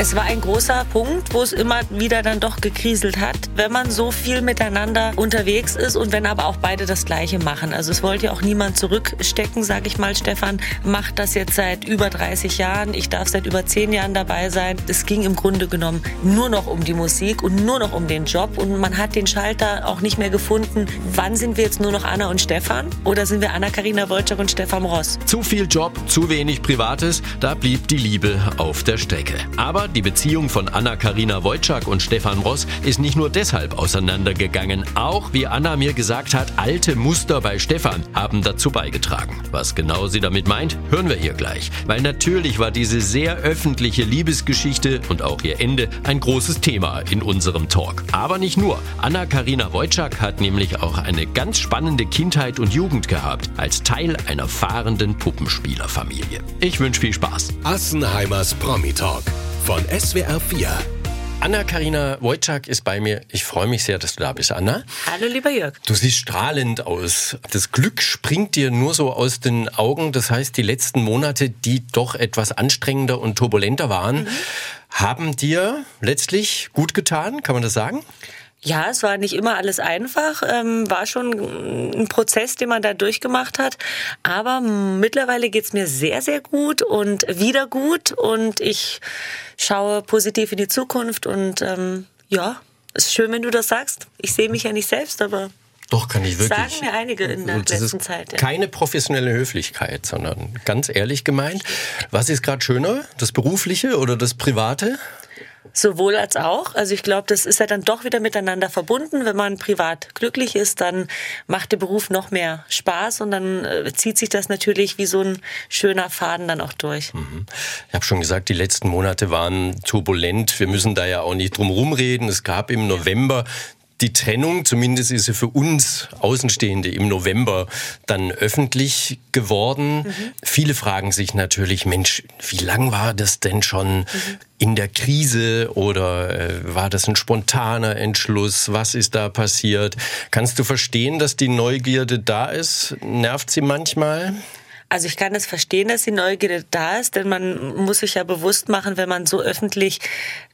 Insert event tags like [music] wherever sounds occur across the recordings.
Es war ein großer Punkt, wo es immer wieder dann doch gekriselt hat, wenn man so viel miteinander unterwegs ist und wenn aber auch beide das Gleiche machen. Also es wollte ja auch niemand zurückstecken, sage ich mal. Stefan macht das jetzt seit über 30 Jahren. Ich darf seit über 10 Jahren dabei sein. Es ging im Grunde genommen nur noch um die Musik und nur noch um den Job und man hat den Schalter auch nicht mehr gefunden. Wann sind wir jetzt nur noch Anna und Stefan oder sind wir Anna-Karina Wojcik und Stefan Ross? Zu viel Job, zu wenig Privates, da blieb die Liebe auf der Strecke. Aber die Beziehung von Anna-Karina Wojcik und Stefan Ross ist nicht nur deshalb auseinandergegangen. Auch, wie Anna mir gesagt hat, alte Muster bei Stefan haben dazu beigetragen. Was genau sie damit meint, hören wir hier gleich. Weil natürlich war diese sehr öffentliche Liebesgeschichte und auch ihr Ende ein großes Thema in unserem Talk. Aber nicht nur. Anna-Karina Wojcik hat nämlich auch eine ganz spannende Kindheit und Jugend gehabt, als Teil einer fahrenden Puppenspielerfamilie. Ich wünsche viel Spaß. Assenheimers Promi Talk von SWR 4. Anna-Karina Wojcik ist bei mir. Ich freue mich sehr, dass du da bist, Anna. Hallo, lieber Jörg. Du siehst strahlend aus. Das Glück springt dir nur so aus den Augen. Das heißt, die letzten Monate, die doch etwas anstrengender und turbulenter waren, mhm. haben dir letztlich gut getan, kann man das sagen? Ja, es war nicht immer alles einfach, ähm, war schon ein Prozess, den man da durchgemacht hat. Aber mittlerweile geht's mir sehr, sehr gut und wieder gut und ich schaue positiv in die Zukunft und ähm, ja, ist schön, wenn du das sagst. Ich sehe mich ja nicht selbst, aber doch, kann ich wirklich. Sagen mir einige in der das letzten Zeit. Ja. Keine professionelle Höflichkeit, sondern ganz ehrlich gemeint. Was ist gerade schöner, das Berufliche oder das Private? Sowohl als auch. Also ich glaube, das ist ja dann doch wieder miteinander verbunden. Wenn man privat glücklich ist, dann macht der Beruf noch mehr Spaß und dann äh, zieht sich das natürlich wie so ein schöner Faden dann auch durch. Mhm. Ich habe schon gesagt, die letzten Monate waren turbulent. Wir müssen da ja auch nicht drum rumreden. Es gab im November die Trennung, zumindest ist sie für uns Außenstehende im November dann öffentlich geworden. Mhm. Viele fragen sich natürlich, Mensch, wie lang war das denn schon mhm. in der Krise oder äh, war das ein spontaner Entschluss? Was ist da passiert? Kannst du verstehen, dass die Neugierde da ist? Nervt sie manchmal? Also ich kann es verstehen, dass die Neugierde da ist, denn man muss sich ja bewusst machen, wenn man so öffentlich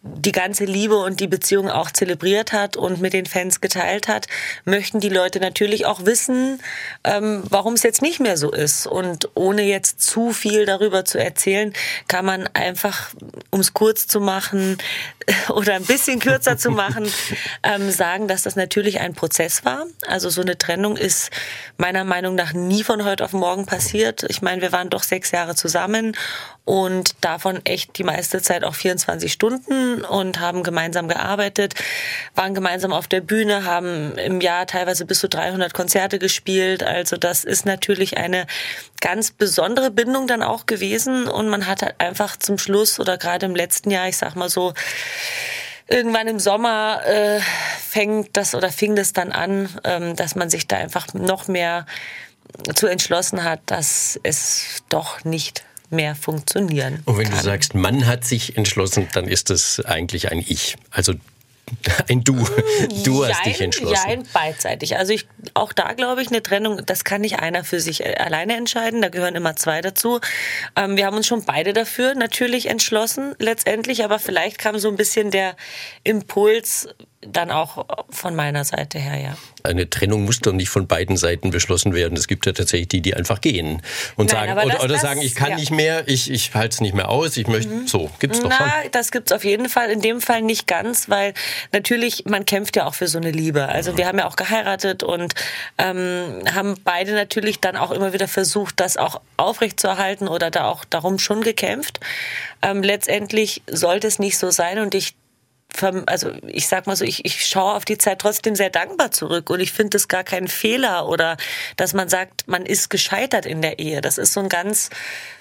die ganze Liebe und die Beziehung auch zelebriert hat und mit den Fans geteilt hat, möchten die Leute natürlich auch wissen, ähm, warum es jetzt nicht mehr so ist. Und ohne jetzt zu viel darüber zu erzählen, kann man einfach, um es kurz zu machen [laughs] oder ein bisschen kürzer zu machen, [laughs] ähm, sagen, dass das natürlich ein Prozess war. Also so eine Trennung ist meiner Meinung nach nie von heute auf morgen passiert. Ich meine, wir waren doch sechs Jahre zusammen und davon echt die meiste Zeit auch 24 Stunden und haben gemeinsam gearbeitet, waren gemeinsam auf der Bühne, haben im Jahr teilweise bis zu 300 Konzerte gespielt. Also das ist natürlich eine ganz besondere Bindung dann auch gewesen und man hat halt einfach zum Schluss oder gerade im letzten Jahr, ich sag mal so, irgendwann im Sommer äh, fängt das oder fing das dann an, ähm, dass man sich da einfach noch mehr zu entschlossen hat, dass es doch nicht mehr funktionieren. Und wenn kann. du sagst, Mann hat sich entschlossen, dann ist das eigentlich ein Ich. Also [laughs] ein Du. Du hast dich entschlossen. Ja, beidseitig. Also ich, auch da glaube ich, eine Trennung, das kann nicht einer für sich äh, alleine entscheiden. Da gehören immer zwei dazu. Ähm, wir haben uns schon beide dafür natürlich entschlossen, letztendlich. Aber vielleicht kam so ein bisschen der Impuls, dann auch von meiner Seite her, ja. Eine Trennung muss doch nicht von beiden Seiten beschlossen werden. Es gibt ja tatsächlich die, die einfach gehen und Nein, sagen oder, das, oder sagen, ich kann ja. nicht mehr, ich, ich halte es nicht mehr aus, ich möchte mhm. so. Gibt's doch Na, schon. das gibt's auf jeden Fall. In dem Fall nicht ganz, weil natürlich man kämpft ja auch für so eine Liebe. Also mhm. wir haben ja auch geheiratet und ähm, haben beide natürlich dann auch immer wieder versucht, das auch aufrechtzuerhalten oder da auch darum schon gekämpft. Ähm, letztendlich sollte es nicht so sein und ich also ich sag mal so, ich, ich schaue auf die Zeit trotzdem sehr dankbar zurück und ich finde es gar kein Fehler oder dass man sagt, man ist gescheitert in der Ehe. Das ist so ein ganz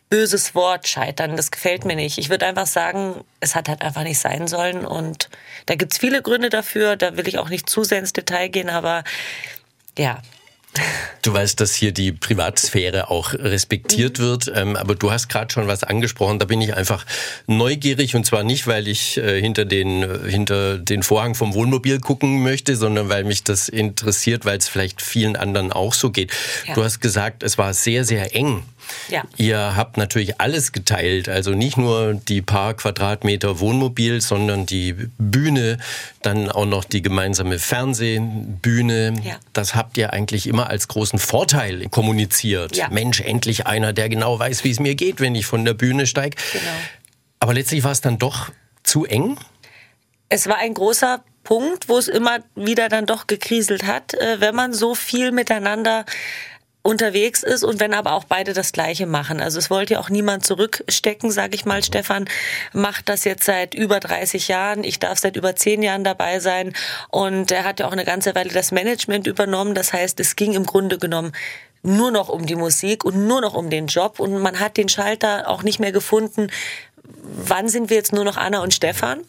böses Wort, scheitern. Das gefällt mir nicht. Ich würde einfach sagen, es hat halt einfach nicht sein sollen und da gibt's viele Gründe dafür. Da will ich auch nicht zu sehr ins Detail gehen, aber ja, Du weißt, dass hier die Privatsphäre auch respektiert mhm. wird, ähm, aber du hast gerade schon was angesprochen. Da bin ich einfach neugierig und zwar nicht, weil ich äh, hinter den äh, hinter den Vorhang vom Wohnmobil gucken möchte, sondern weil mich das interessiert, weil es vielleicht vielen anderen auch so geht. Ja. Du hast gesagt, es war sehr sehr eng. Ja. Ihr habt natürlich alles geteilt, also nicht nur die paar Quadratmeter Wohnmobil, sondern die Bühne, dann auch noch die gemeinsame Fernsehbühne. Ja. Das habt ihr eigentlich immer als großen Vorteil kommuniziert. Ja. Mensch, endlich einer, der genau weiß, wie es mir geht, wenn ich von der Bühne steige. Genau. Aber letztlich war es dann doch zu eng. Es war ein großer Punkt, wo es immer wieder dann doch gekriselt hat, äh, wenn man so viel miteinander unterwegs ist und wenn aber auch beide das Gleiche machen. Also es wollte ja auch niemand zurückstecken, sage ich mal. Stefan macht das jetzt seit über 30 Jahren. Ich darf seit über 10 Jahren dabei sein und er hat ja auch eine ganze Weile das Management übernommen. Das heißt, es ging im Grunde genommen nur noch um die Musik und nur noch um den Job und man hat den Schalter auch nicht mehr gefunden. Wann sind wir jetzt nur noch Anna und Stefan?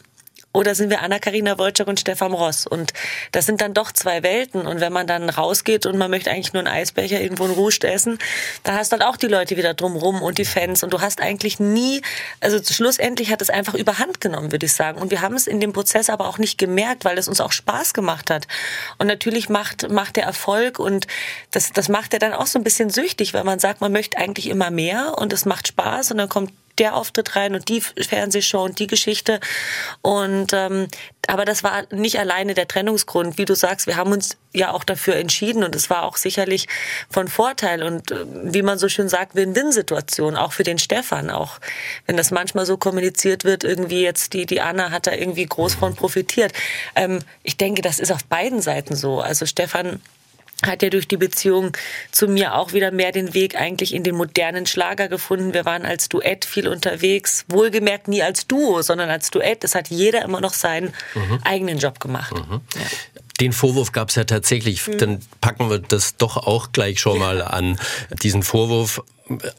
Oder sind wir Anna-Karina Wojcik und Stefan Ross? Und das sind dann doch zwei Welten. Und wenn man dann rausgeht und man möchte eigentlich nur einen Eisbecher irgendwo in Ruhe essen, da hast du dann auch die Leute wieder drumrum und die Fans. Und du hast eigentlich nie, also schlussendlich hat es einfach überhand genommen, würde ich sagen. Und wir haben es in dem Prozess aber auch nicht gemerkt, weil es uns auch Spaß gemacht hat. Und natürlich macht, macht der Erfolg und das, das macht er dann auch so ein bisschen süchtig, weil man sagt, man möchte eigentlich immer mehr und es macht Spaß und dann kommt der Auftritt rein und die Fernsehshow und die Geschichte. Und ähm, aber das war nicht alleine der Trennungsgrund. Wie du sagst, wir haben uns ja auch dafür entschieden und es war auch sicherlich von Vorteil und äh, wie man so schön sagt, Win-Win-Situation, auch für den Stefan, auch wenn das manchmal so kommuniziert wird, irgendwie jetzt die, die Anna hat da irgendwie groß von profitiert. Ähm, ich denke, das ist auf beiden Seiten so. Also Stefan hat ja durch die Beziehung zu mir auch wieder mehr den Weg eigentlich in den modernen Schlager gefunden. Wir waren als Duett viel unterwegs, wohlgemerkt nie als Duo, sondern als Duett. Es hat jeder immer noch seinen mhm. eigenen Job gemacht. Mhm. Ja. Den Vorwurf gab es ja tatsächlich. Mhm. Dann packen wir das doch auch gleich schon mal an. Diesen Vorwurf,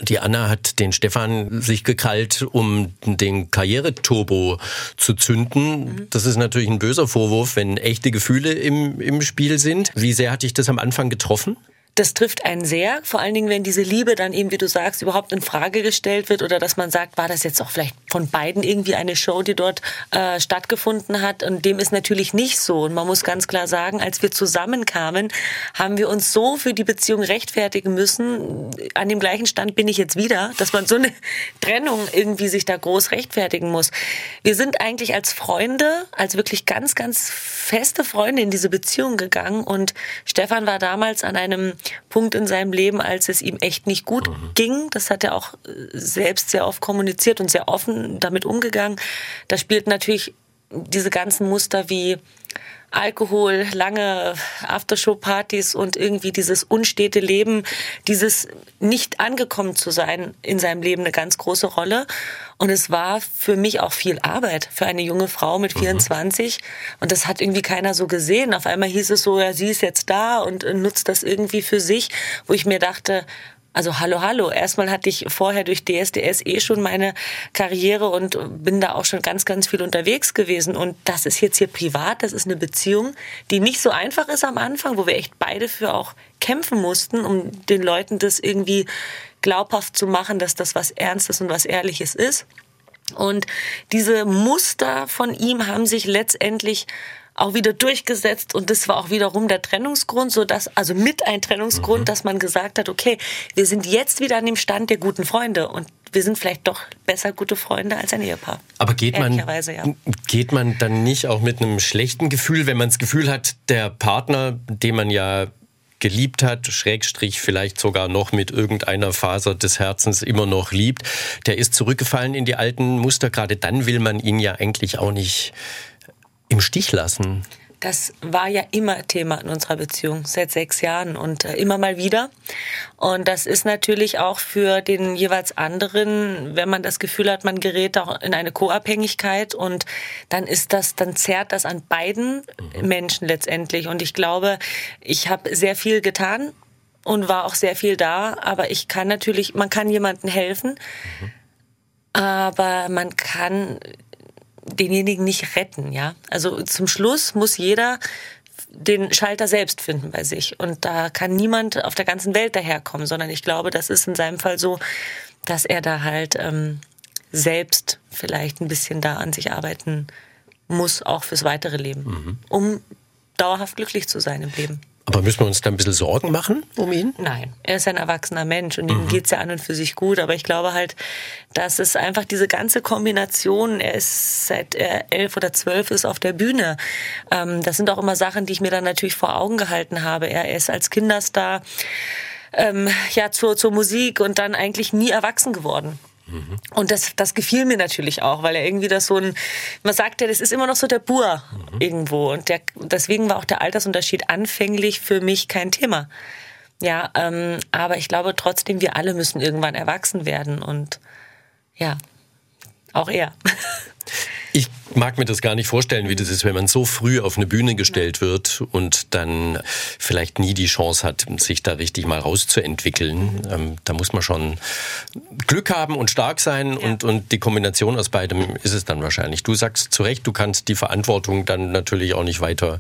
die Anna hat den Stefan sich gekrallt, um den Karriereturbo zu zünden. Mhm. Das ist natürlich ein böser Vorwurf, wenn echte Gefühle im, im Spiel sind. Wie sehr hat dich das am Anfang getroffen? Das trifft einen sehr, vor allen Dingen, wenn diese Liebe dann eben, wie du sagst, überhaupt in Frage gestellt wird oder dass man sagt, war das jetzt auch vielleicht von beiden irgendwie eine Show, die dort äh, stattgefunden hat? Und dem ist natürlich nicht so. Und man muss ganz klar sagen, als wir zusammenkamen, haben wir uns so für die Beziehung rechtfertigen müssen, an dem gleichen Stand bin ich jetzt wieder, dass man so eine [laughs] Trennung irgendwie sich da groß rechtfertigen muss. Wir sind eigentlich als Freunde, als wirklich ganz, ganz feste Freunde in diese Beziehung gegangen. Und Stefan war damals an einem Punkt in seinem Leben, als es ihm echt nicht gut mhm. ging. Das hat er auch äh, selbst sehr oft kommuniziert und sehr offen damit umgegangen. Da spielt natürlich diese ganzen Muster wie Alkohol, lange Aftershow-Partys und irgendwie dieses unstete Leben, dieses nicht angekommen zu sein in seinem Leben eine ganz große Rolle. Und es war für mich auch viel Arbeit für eine junge Frau mit 24. Mhm. Und das hat irgendwie keiner so gesehen. Auf einmal hieß es so, ja, sie ist jetzt da und nutzt das irgendwie für sich, wo ich mir dachte, also hallo, hallo. Erstmal hatte ich vorher durch DSDS eh schon meine Karriere und bin da auch schon ganz, ganz viel unterwegs gewesen. Und das ist jetzt hier privat, das ist eine Beziehung, die nicht so einfach ist am Anfang, wo wir echt beide für auch kämpfen mussten, um den Leuten das irgendwie glaubhaft zu machen, dass das was Ernstes und was Ehrliches ist. Und diese Muster von ihm haben sich letztendlich auch wieder durchgesetzt und das war auch wiederum der Trennungsgrund, so dass also mit ein Trennungsgrund, mhm. dass man gesagt hat, okay, wir sind jetzt wieder an dem Stand der guten Freunde und wir sind vielleicht doch besser gute Freunde als ein Ehepaar. Aber geht man, ja. geht man dann nicht auch mit einem schlechten Gefühl, wenn man das Gefühl hat, der Partner, den man ja geliebt hat, Schrägstrich vielleicht sogar noch mit irgendeiner Faser des Herzens immer noch liebt, der ist zurückgefallen in die alten Muster. Gerade dann will man ihn ja eigentlich auch nicht im Stich lassen? Das war ja immer Thema in unserer Beziehung seit sechs Jahren und äh, immer mal wieder. Und das ist natürlich auch für den jeweils anderen, wenn man das Gefühl hat, man gerät auch in eine Co-Abhängigkeit und dann ist das, dann zerrt das an beiden mhm. Menschen letztendlich. Und ich glaube, ich habe sehr viel getan und war auch sehr viel da, aber ich kann natürlich, man kann jemandem helfen. Mhm. Aber man kann denjenigen nicht retten, ja. Also zum Schluss muss jeder den Schalter selbst finden bei sich. Und da kann niemand auf der ganzen Welt daherkommen, sondern ich glaube, das ist in seinem Fall so, dass er da halt ähm, selbst vielleicht ein bisschen da an sich arbeiten muss, auch fürs weitere Leben, mhm. um dauerhaft glücklich zu sein im Leben. Aber müssen wir uns da ein bisschen Sorgen machen um ihn? Nein, er ist ein erwachsener Mensch und ihm mhm. geht's ja an und für sich gut. Aber ich glaube halt, dass es einfach diese ganze Kombination, er ist seit er elf oder zwölf ist auf der Bühne. Ähm, das sind auch immer Sachen, die ich mir dann natürlich vor Augen gehalten habe. Er ist als Kinderstar ähm, ja zur, zur Musik und dann eigentlich nie erwachsen geworden. Mhm. Und das, das gefiel mir natürlich auch, weil er irgendwie das so ein, man sagt ja, das ist immer noch so der Bur mhm. irgendwo. Und der, deswegen war auch der Altersunterschied anfänglich für mich kein Thema. Ja, ähm, aber ich glaube trotzdem, wir alle müssen irgendwann erwachsen werden und ja, auch er. [laughs] Ich mag mir das gar nicht vorstellen, wie das ist, wenn man so früh auf eine Bühne gestellt wird und dann vielleicht nie die Chance hat, sich da richtig mal rauszuentwickeln. Ähm, da muss man schon Glück haben und stark sein ja. und, und die Kombination aus beidem ist es dann wahrscheinlich. Du sagst zu Recht, du kannst die Verantwortung dann natürlich auch nicht weiter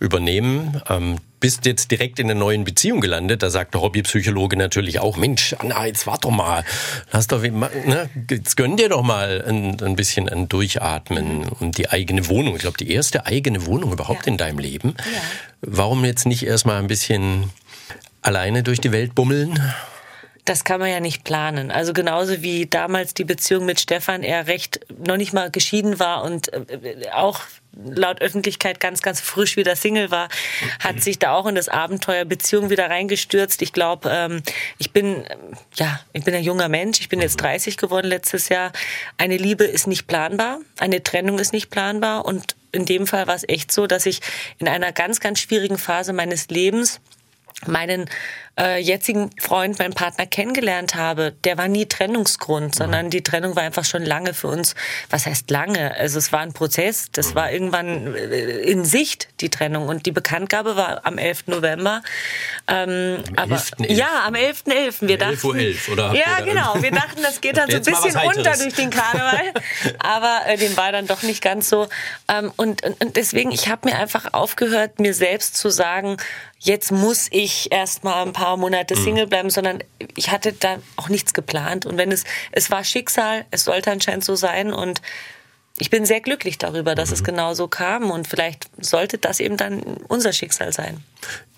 übernehmen. Ähm, bist jetzt direkt in einer neuen Beziehung gelandet. Da sagt der Hobbypsychologe natürlich auch, Mensch, Anna, jetzt warte doch mal. Lass doch, ne, jetzt gönn dir doch mal ein, ein bisschen ein Durchatmen mhm. und die eigene Wohnung. Ich glaube, die erste eigene Wohnung überhaupt ja. in deinem Leben. Ja. Warum jetzt nicht erstmal ein bisschen alleine durch die Welt bummeln? Das kann man ja nicht planen. Also genauso wie damals die Beziehung mit Stefan, er recht noch nicht mal geschieden war und äh, auch laut Öffentlichkeit ganz, ganz frisch wieder Single war, hat sich da auch in das Abenteuer Beziehung wieder reingestürzt. Ich glaube, ähm, ich bin, ja, ich bin ein junger Mensch. Ich bin jetzt 30 geworden letztes Jahr. Eine Liebe ist nicht planbar. Eine Trennung ist nicht planbar. Und in dem Fall war es echt so, dass ich in einer ganz, ganz schwierigen Phase meines Lebens meinen äh, jetzigen Freund, meinen Partner kennengelernt habe, der war nie Trennungsgrund, sondern die Trennung war einfach schon lange für uns. Was heißt lange? Also es war ein Prozess. Das war irgendwann äh, in Sicht die Trennung und die Bekanntgabe war am 11. November. Ähm, am aber 11. ja, am 11.11. .11. Wir dachten, 11 Uhr 11, oder? Ja, genau. [laughs] Wir dachten, das geht dann so ein bisschen unter durch den Karneval, [laughs] aber äh, dem war dann doch nicht ganz so. Ähm, und, und, und deswegen, ich habe mir einfach aufgehört, mir selbst zu sagen, jetzt muss ich erst mal ein paar Monate mhm. Single bleiben, sondern ich hatte da auch nichts geplant. Und wenn es, es war Schicksal, es sollte anscheinend so sein und ich bin sehr glücklich darüber, dass mhm. es genau so kam und vielleicht sollte das eben dann unser Schicksal sein.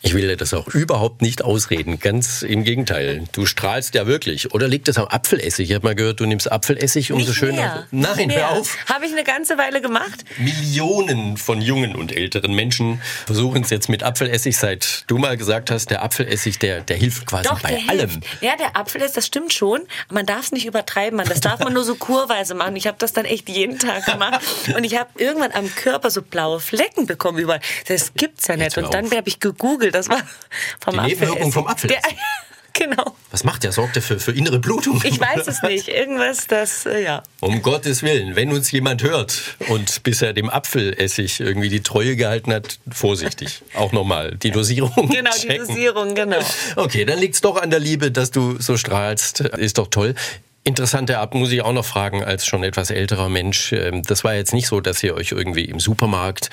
Ich will dir das auch überhaupt nicht ausreden. Ganz im Gegenteil. Du strahlst ja wirklich. Oder liegt das am Apfelessig? Ich habe mal gehört, du nimmst Apfelessig, um nicht so schön. Mehr. Nein, mehr. hör auf. Habe ich eine ganze Weile gemacht. Millionen von jungen und älteren Menschen versuchen es jetzt mit Apfelessig, seit du mal gesagt hast, der Apfelessig, der, der hilft quasi Doch, bei allem. Hilft. Ja, der Apfelessig, das stimmt schon. Man darf es nicht übertreiben. Man, das darf man nur so kurweise machen. Ich habe das dann echt jeden Tag gemacht. Und ich habe irgendwann am Körper so blaue Flecken bekommen überall. Das gibt's ja nicht. Und dann habe ich gegoogelt. Das war vom Die Nebenwirkung vom Apfel. Der, [laughs] genau. Was macht der? Sorgt der für, für innere Blutung? Ich weiß es [laughs] nicht. Irgendwas, das, äh, ja. Um Gottes Willen, wenn uns jemand hört und bisher dem Apfelessig irgendwie die Treue gehalten hat, vorsichtig. Auch nochmal die Dosierung. [laughs] Genau, checken. die Dosierung, genau. Okay, dann liegt es doch an der Liebe, dass du so strahlst. Ist doch toll. Interessante Art muss ich auch noch fragen, als schon etwas älterer Mensch. Ähm, das war jetzt nicht so, dass ihr euch irgendwie im Supermarkt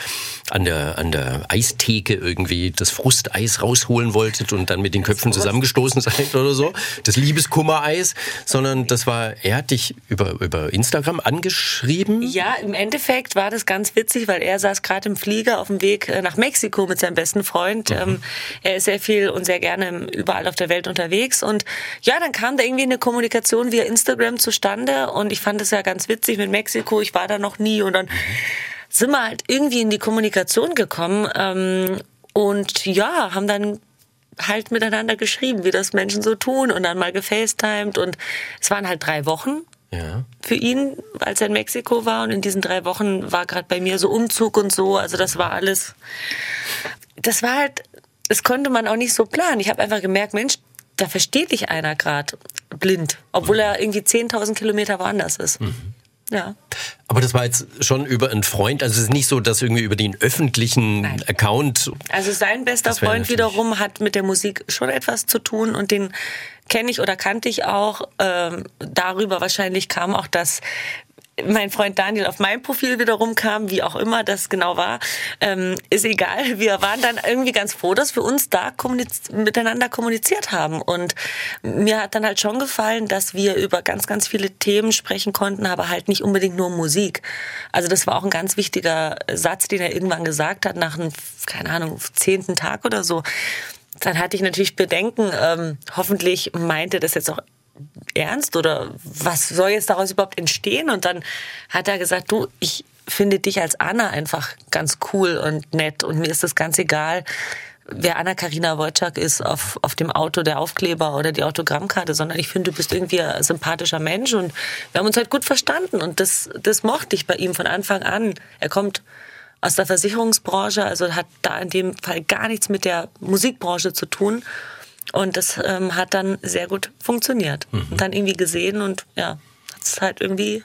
an der, an der Eistheke irgendwie das Frusteis rausholen wolltet und dann mit den Köpfen zusammengestoßen seid oder so. Das Liebeskummereis. Sondern das war, er hat dich über, über Instagram angeschrieben. Ja, im Endeffekt war das ganz witzig, weil er saß gerade im Flieger auf dem Weg äh, nach Mexiko mit seinem besten Freund. Mhm. Ähm, er ist sehr viel und sehr gerne überall auf der Welt unterwegs. Und ja, dann kam da irgendwie eine Kommunikation via Instagram Instagram zustande und ich fand es ja ganz witzig mit Mexiko. Ich war da noch nie und dann sind wir halt irgendwie in die Kommunikation gekommen ähm, und ja, haben dann halt miteinander geschrieben, wie das Menschen so tun und dann mal gefacetimed und es waren halt drei Wochen ja. für ihn, als er in Mexiko war und in diesen drei Wochen war gerade bei mir so Umzug und so, also das war alles, das war halt, das konnte man auch nicht so planen. Ich habe einfach gemerkt, Mensch, da versteht dich einer gerade blind, obwohl er irgendwie 10.000 Kilometer woanders ist. Mhm. Ja. Aber das war jetzt schon über einen Freund, also es ist nicht so, dass irgendwie über den öffentlichen Nein. Account. Also sein bester Freund wiederum hat mit der Musik schon etwas zu tun und den kenne ich oder kannte ich auch. Ähm, darüber wahrscheinlich kam auch das mein Freund Daniel auf mein Profil wiederum kam, wie auch immer das genau war, ähm, ist egal. Wir waren dann irgendwie ganz froh, dass wir uns da kommuniz miteinander kommuniziert haben. Und mir hat dann halt schon gefallen, dass wir über ganz, ganz viele Themen sprechen konnten, aber halt nicht unbedingt nur Musik. Also das war auch ein ganz wichtiger Satz, den er irgendwann gesagt hat, nach einem, keine Ahnung, zehnten Tag oder so. Dann hatte ich natürlich Bedenken. Ähm, hoffentlich meinte das jetzt auch ernst oder was soll jetzt daraus überhaupt entstehen? Und dann hat er gesagt, du, ich finde dich als Anna einfach ganz cool und nett und mir ist das ganz egal, wer Anna-Karina Wojcik ist auf, auf dem Auto, der Aufkleber oder die Autogrammkarte, sondern ich finde, du bist irgendwie ein sympathischer Mensch und wir haben uns halt gut verstanden und das, das mochte ich bei ihm von Anfang an. Er kommt aus der Versicherungsbranche, also hat da in dem Fall gar nichts mit der Musikbranche zu tun und das ähm, hat dann sehr gut funktioniert. Mhm. Und dann irgendwie gesehen und ja, hat es halt irgendwie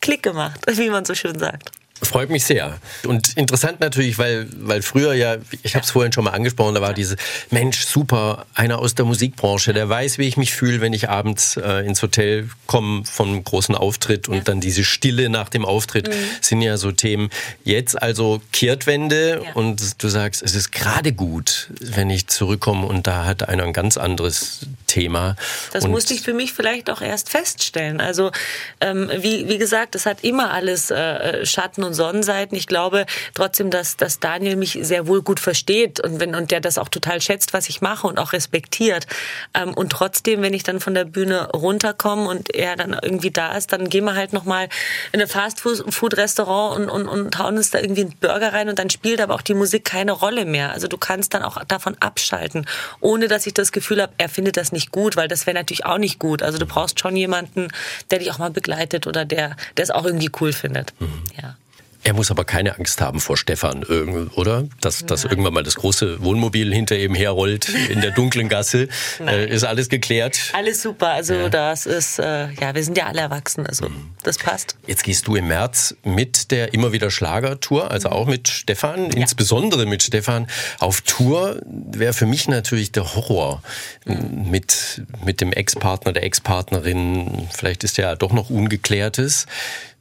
Klick gemacht, [laughs] wie man so schön sagt. Freut mich sehr. Und interessant natürlich, weil, weil früher ja, ich habe es vorhin schon mal angesprochen, da war diese Mensch, super, einer aus der Musikbranche, der weiß, wie ich mich fühle, wenn ich abends äh, ins Hotel komme vom großen Auftritt und ja. dann diese Stille nach dem Auftritt mhm. sind ja so Themen. Jetzt also Kehrtwende ja. und du sagst, es ist gerade gut, wenn ich zurückkomme und da hat einer ein ganz anderes Thema. Das und musste ich für mich vielleicht auch erst feststellen. Also ähm, wie, wie gesagt, es hat immer alles äh, Schatten und und Sonnenseiten. Ich glaube trotzdem, dass, dass Daniel mich sehr wohl gut versteht und wenn und der das auch total schätzt, was ich mache und auch respektiert. Ähm, und trotzdem, wenn ich dann von der Bühne runterkomme und er dann irgendwie da ist, dann gehen wir halt noch mal in ein Fastfood-Restaurant und, und, und hauen uns da irgendwie einen Burger rein und dann spielt aber auch die Musik keine Rolle mehr. Also du kannst dann auch davon abschalten, ohne dass ich das Gefühl habe, er findet das nicht gut, weil das wäre natürlich auch nicht gut. Also du brauchst schon jemanden, der dich auch mal begleitet oder der, der es auch irgendwie cool findet. Mhm. Ja. Er muss aber keine Angst haben vor Stefan, oder? Dass, dass irgendwann mal das große Wohnmobil hinter ihm herrollt in der dunklen Gasse. [laughs] äh, ist alles geklärt? Alles super. Also ja. das ist, äh, ja, wir sind ja alle erwachsen. Also mhm. das passt. Jetzt gehst du im März mit der immer wieder Schlagertour, also mhm. auch mit Stefan, ja. insbesondere mit Stefan, auf Tour. Wäre für mich natürlich der Horror mhm. mit, mit dem Ex-Partner, der Ex-Partnerin. Vielleicht ist ja doch noch Ungeklärtes.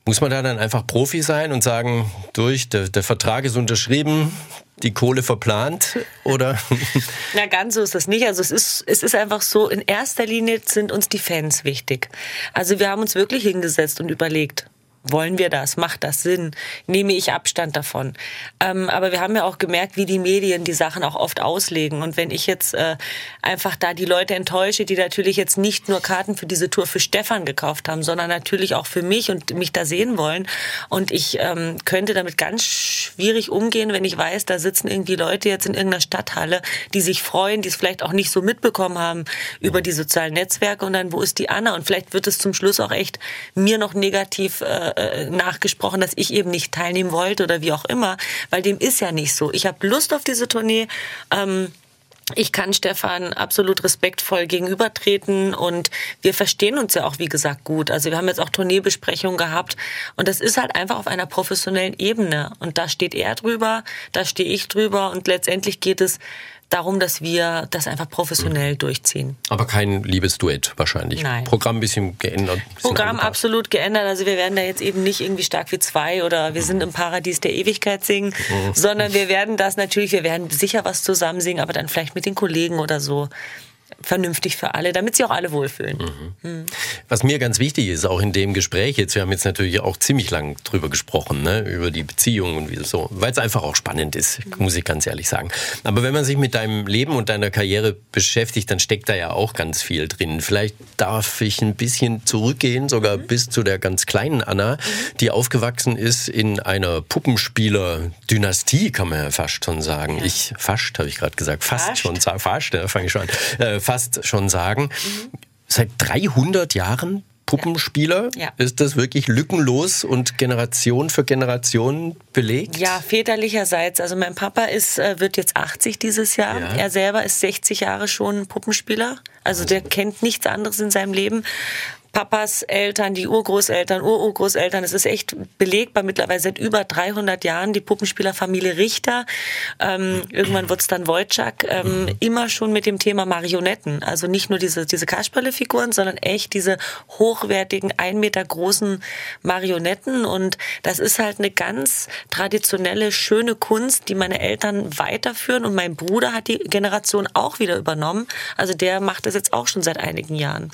Muss man da dann einfach Profi sein und sagen, durch, der, der Vertrag ist unterschrieben, die Kohle verplant oder? [laughs] Na, ganz so ist das nicht. Also es ist, es ist einfach so, in erster Linie sind uns die Fans wichtig. Also wir haben uns wirklich hingesetzt und überlegt, wollen wir das? Macht das Sinn? Nehme ich Abstand davon? Ähm, aber wir haben ja auch gemerkt, wie die Medien die Sachen auch oft auslegen. Und wenn ich jetzt äh, einfach da die Leute enttäusche, die natürlich jetzt nicht nur Karten für diese Tour für Stefan gekauft haben, sondern natürlich auch für mich und mich da sehen wollen. Und ich ähm, könnte damit ganz schwierig umgehen, wenn ich weiß, da sitzen irgendwie Leute jetzt in irgendeiner Stadthalle, die sich freuen, die es vielleicht auch nicht so mitbekommen haben über die sozialen Netzwerke. Und dann, wo ist die Anna? Und vielleicht wird es zum Schluss auch echt mir noch negativ äh, äh, nachgesprochen, dass ich eben nicht teilnehmen wollte oder wie auch immer, weil dem ist ja nicht so. Ich habe Lust auf diese Tournee. Ähm, ich kann Stefan absolut respektvoll gegenübertreten und wir verstehen uns ja auch, wie gesagt, gut. Also wir haben jetzt auch Tourneebesprechungen gehabt und das ist halt einfach auf einer professionellen Ebene. Und da steht er drüber, da stehe ich drüber und letztendlich geht es darum, dass wir das einfach professionell durchziehen. Aber kein Liebesduett wahrscheinlich. Nein. Programm ein bisschen geändert. Bisschen Programm angepasst. absolut geändert. Also wir werden da jetzt eben nicht irgendwie stark wie zwei oder wir sind im Paradies der Ewigkeit singen, mhm. sondern wir werden das natürlich, wir werden sicher was zusammen singen, aber dann vielleicht mit den Kollegen oder so vernünftig für alle, damit sie auch alle wohlfühlen. Mhm. Mhm. Was mir ganz wichtig ist, auch in dem Gespräch jetzt, wir haben jetzt natürlich auch ziemlich lang drüber gesprochen, ne, über die Beziehung und wie so, weil es einfach auch spannend ist, mhm. muss ich ganz ehrlich sagen. Aber wenn man sich mit deinem Leben und deiner Karriere beschäftigt, dann steckt da ja auch ganz viel drin. Vielleicht darf ich ein bisschen zurückgehen, sogar mhm. bis zu der ganz kleinen Anna, mhm. die aufgewachsen ist in einer Puppenspieler-Dynastie, kann man ja fast schon sagen. Ja. Ich, fast, habe ich gerade gesagt, fast, fast. schon, fast, da fange ich schon an. Äh, fast schon sagen. Mhm. Seit 300 Jahren Puppenspieler? Ja. Ist das wirklich lückenlos und Generation für Generation belegt? Ja, väterlicherseits. Also mein Papa ist, äh, wird jetzt 80 dieses Jahr. Ja. Er selber ist 60 Jahre schon Puppenspieler. Also der kennt nichts anderes in seinem Leben. Papas Eltern, die Urgroßeltern, Ururgroßeltern. Es ist echt belegbar mittlerweile seit über 300 Jahren. Die Puppenspielerfamilie Richter, ähm, irgendwann wird es dann Wojciak, ähm, immer schon mit dem Thema Marionetten. Also nicht nur diese, diese Kasperle-Figuren, sondern echt diese hochwertigen, ein Meter großen Marionetten. Und das ist halt eine ganz traditionelle, schöne Kunst, die meine Eltern weiterführen. Und mein Bruder hat die Generation auch wieder übernommen. Also der macht das jetzt auch schon seit einigen Jahren.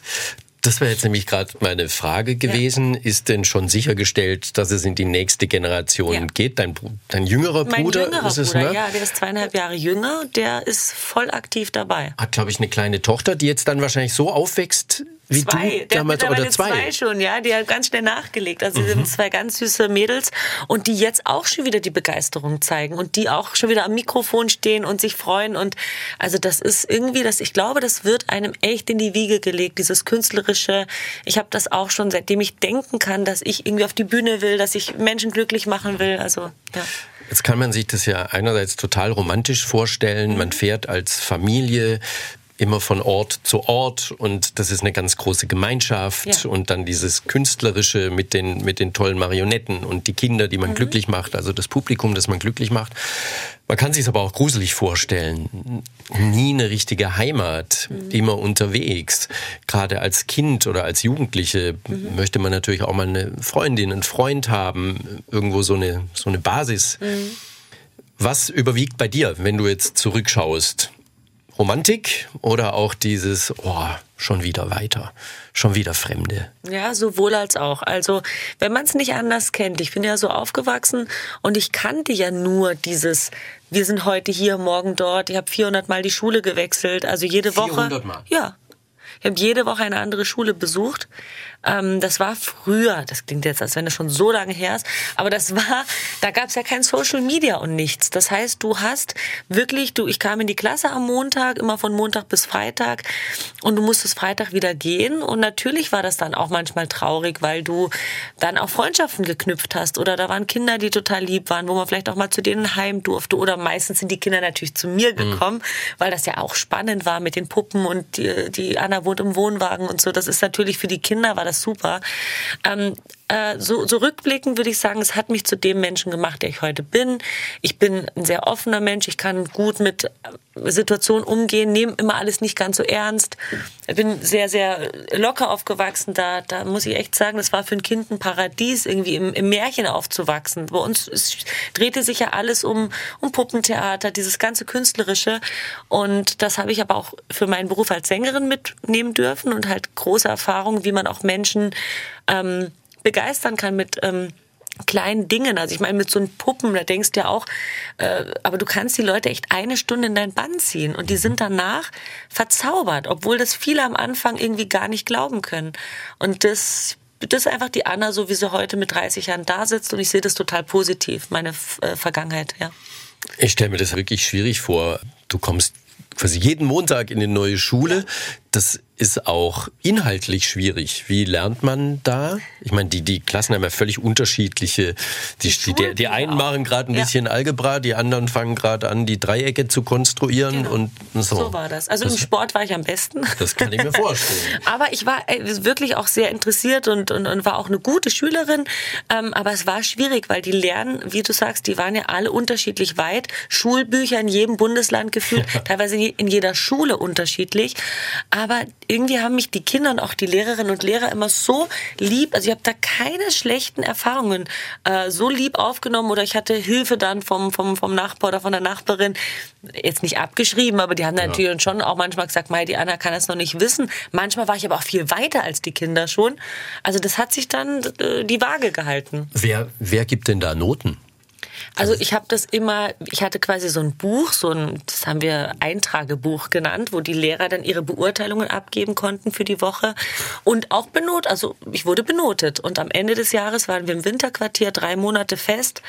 Das wäre jetzt nämlich gerade meine Frage gewesen. Ja. Ist denn schon sichergestellt, dass es in die nächste Generation ja. geht? Dein, dein jüngerer mein Bruder jüngerer ist es, Bruder, ne? Ja, der ist zweieinhalb Jahre jünger. Der ist voll aktiv dabei. Hat, glaube ich, eine kleine Tochter, die jetzt dann wahrscheinlich so aufwächst, wie zwei. du damals der oder zwei. zwei schon, ja, die hat ganz schnell nachgelegt. Also mhm. sind zwei ganz süße Mädels und die jetzt auch schon wieder die Begeisterung zeigen und die auch schon wieder am Mikrofon stehen und sich freuen und also das ist irgendwie das ich glaube, das wird einem echt in die Wiege gelegt, dieses künstlerische. Ich habe das auch schon seitdem ich denken kann, dass ich irgendwie auf die Bühne will, dass ich Menschen glücklich machen will, also ja. Jetzt kann man sich das ja einerseits total romantisch vorstellen. Man fährt als Familie immer von Ort zu Ort und das ist eine ganz große Gemeinschaft ja. und dann dieses künstlerische mit den mit den tollen Marionetten und die Kinder, die man mhm. glücklich macht, also das Publikum, das man glücklich macht. Man kann sich aber auch gruselig vorstellen. Nie eine richtige Heimat, mhm. immer unterwegs. Gerade als Kind oder als Jugendliche mhm. möchte man natürlich auch mal eine Freundin, einen Freund haben, irgendwo so eine so eine Basis. Mhm. Was überwiegt bei dir, wenn du jetzt zurückschaust? Romantik oder auch dieses, oh, schon wieder weiter, schon wieder Fremde? Ja, sowohl als auch. Also, wenn man es nicht anders kennt, ich bin ja so aufgewachsen und ich kannte ja nur dieses, wir sind heute hier, morgen dort, ich habe 400 Mal die Schule gewechselt, also jede 400 Woche. Mal? Ja. Ich habe jede Woche eine andere Schule besucht. Ähm, das war früher, das klingt jetzt, als wenn es schon so lange her ist, aber das war, da gab es ja kein Social Media und nichts. Das heißt, du hast wirklich, du, ich kam in die Klasse am Montag, immer von Montag bis Freitag und du musstest Freitag wieder gehen und natürlich war das dann auch manchmal traurig, weil du dann auch Freundschaften geknüpft hast oder da waren Kinder, die total lieb waren, wo man vielleicht auch mal zu denen heim durfte oder meistens sind die Kinder natürlich zu mir mhm. gekommen, mhm. weil das ja auch spannend war mit den Puppen und die, die Anna wohnt im Wohnwagen und so. Das ist natürlich für die Kinder war das super. Ähm, äh, so, so rückblickend würde ich sagen, es hat mich zu dem Menschen gemacht, der ich heute bin. Ich bin ein sehr offener Mensch. Ich kann gut mit äh, Situationen umgehen, nehme immer alles nicht ganz so ernst. Ich bin sehr, sehr locker aufgewachsen. Da, da muss ich echt sagen, das war für ein Kind ein Paradies, irgendwie im, im Märchen aufzuwachsen. Bei uns es drehte sich ja alles um, um Puppentheater, dieses ganze Künstlerische. Und das habe ich aber auch für meinen Beruf als Sängerin mitnehmen dürfen und halt große Erfahrung, wie man auch Menschen ähm, begeistern kann mit ähm, kleinen Dingen. Also ich meine, mit so einem Puppen, da denkst du ja auch, äh, aber du kannst die Leute echt eine Stunde in dein Bann ziehen und die sind danach verzaubert, obwohl das viele am Anfang irgendwie gar nicht glauben können. Und das das ist einfach die Anna, so wie sie heute mit 30 Jahren da sitzt und ich sehe das total positiv, meine äh, Vergangenheit, ja. Ich stelle mir das wirklich schwierig vor. Du kommst quasi jeden Montag in eine neue Schule. Ja. Das ist auch inhaltlich schwierig. Wie lernt man da? Ich meine, die, die Klassen haben ja völlig unterschiedliche. Die, die, die, die einen machen gerade ein ja. bisschen Algebra, die anderen fangen gerade an, die Dreiecke zu konstruieren genau. und so. So war das. Also das, im Sport war ich am besten. Das kann ich mir vorstellen. [laughs] aber ich war wirklich auch sehr interessiert und, und, und war auch eine gute Schülerin. Ähm, aber es war schwierig, weil die Lernen, wie du sagst, die waren ja alle unterschiedlich weit. Schulbücher in jedem Bundesland gefühlt, [laughs] teilweise in jeder Schule unterschiedlich. Aber irgendwie haben mich die Kinder und auch die Lehrerinnen und Lehrer immer so lieb, also ich habe da keine schlechten Erfahrungen äh, so lieb aufgenommen oder ich hatte Hilfe dann vom, vom, vom Nachbar oder von der Nachbarin, jetzt nicht abgeschrieben, aber die haben ja. natürlich schon auch manchmal gesagt, Mai, die Anna kann das noch nicht wissen. Manchmal war ich aber auch viel weiter als die Kinder schon. Also das hat sich dann äh, die Waage gehalten. Wer, wer gibt denn da Noten? Also ich habe das immer, ich hatte quasi so ein Buch, so ein, das haben wir Eintragebuch genannt, wo die Lehrer dann ihre Beurteilungen abgeben konnten für die Woche und auch benotet, also ich wurde benotet und am Ende des Jahres waren wir im Winterquartier drei Monate fest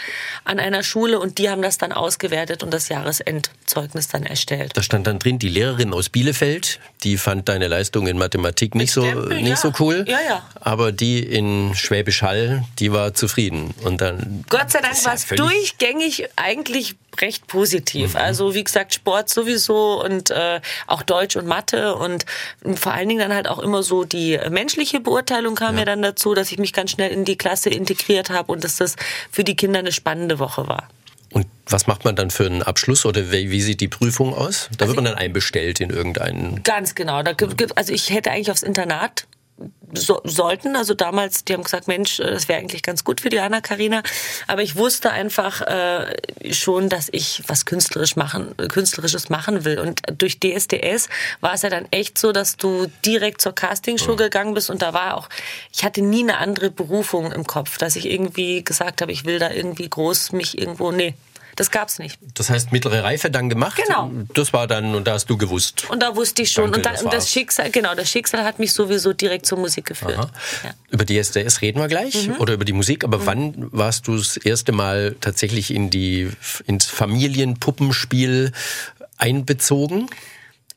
an einer Schule und die haben das dann ausgewertet und das Jahresendzeugnis dann erstellt. Da stand dann drin, die Lehrerin aus Bielefeld, die fand deine Leistung in Mathematik nicht so Stempel, nicht ja. so cool, ja, ja. aber die in Schwäbisch Hall, die war zufrieden und dann Gott sei Dank war es durch durchgängig eigentlich recht positiv. Mhm. Also wie gesagt, Sport sowieso und äh, auch Deutsch und Mathe und vor allen Dingen dann halt auch immer so die menschliche Beurteilung kam ja, ja dann dazu, dass ich mich ganz schnell in die Klasse integriert habe und dass das für die Kinder eine spannende Woche war. Und was macht man dann für einen Abschluss oder wie, wie sieht die Prüfung aus? Da also wird man dann einbestellt in irgendeinen. Ganz genau. Da gibt, also ich hätte eigentlich aufs Internat so, sollten. Also damals, die haben gesagt, Mensch, äh, das wäre eigentlich ganz gut für die Anna Karina. Aber ich wusste einfach äh, schon, dass ich was künstlerisch machen, künstlerisches machen will. Und durch DSDS war es ja dann echt so, dass du direkt zur Castingshow mhm. gegangen bist. Und da war auch, ich hatte nie eine andere Berufung im Kopf, dass ich irgendwie gesagt habe, ich will da irgendwie groß mich irgendwo, nee, das gab's nicht. Das heißt, mittlere Reife dann gemacht? Genau. Das war dann, und da hast du gewusst. Und da wusste ich schon. Danke, und, da, das, und das Schicksal, genau, das Schicksal hat mich sowieso direkt zur Musik geführt. Ja. Über die SDS reden wir gleich mhm. oder über die Musik. Aber mhm. wann warst du das erste Mal tatsächlich in die, ins Familienpuppenspiel einbezogen?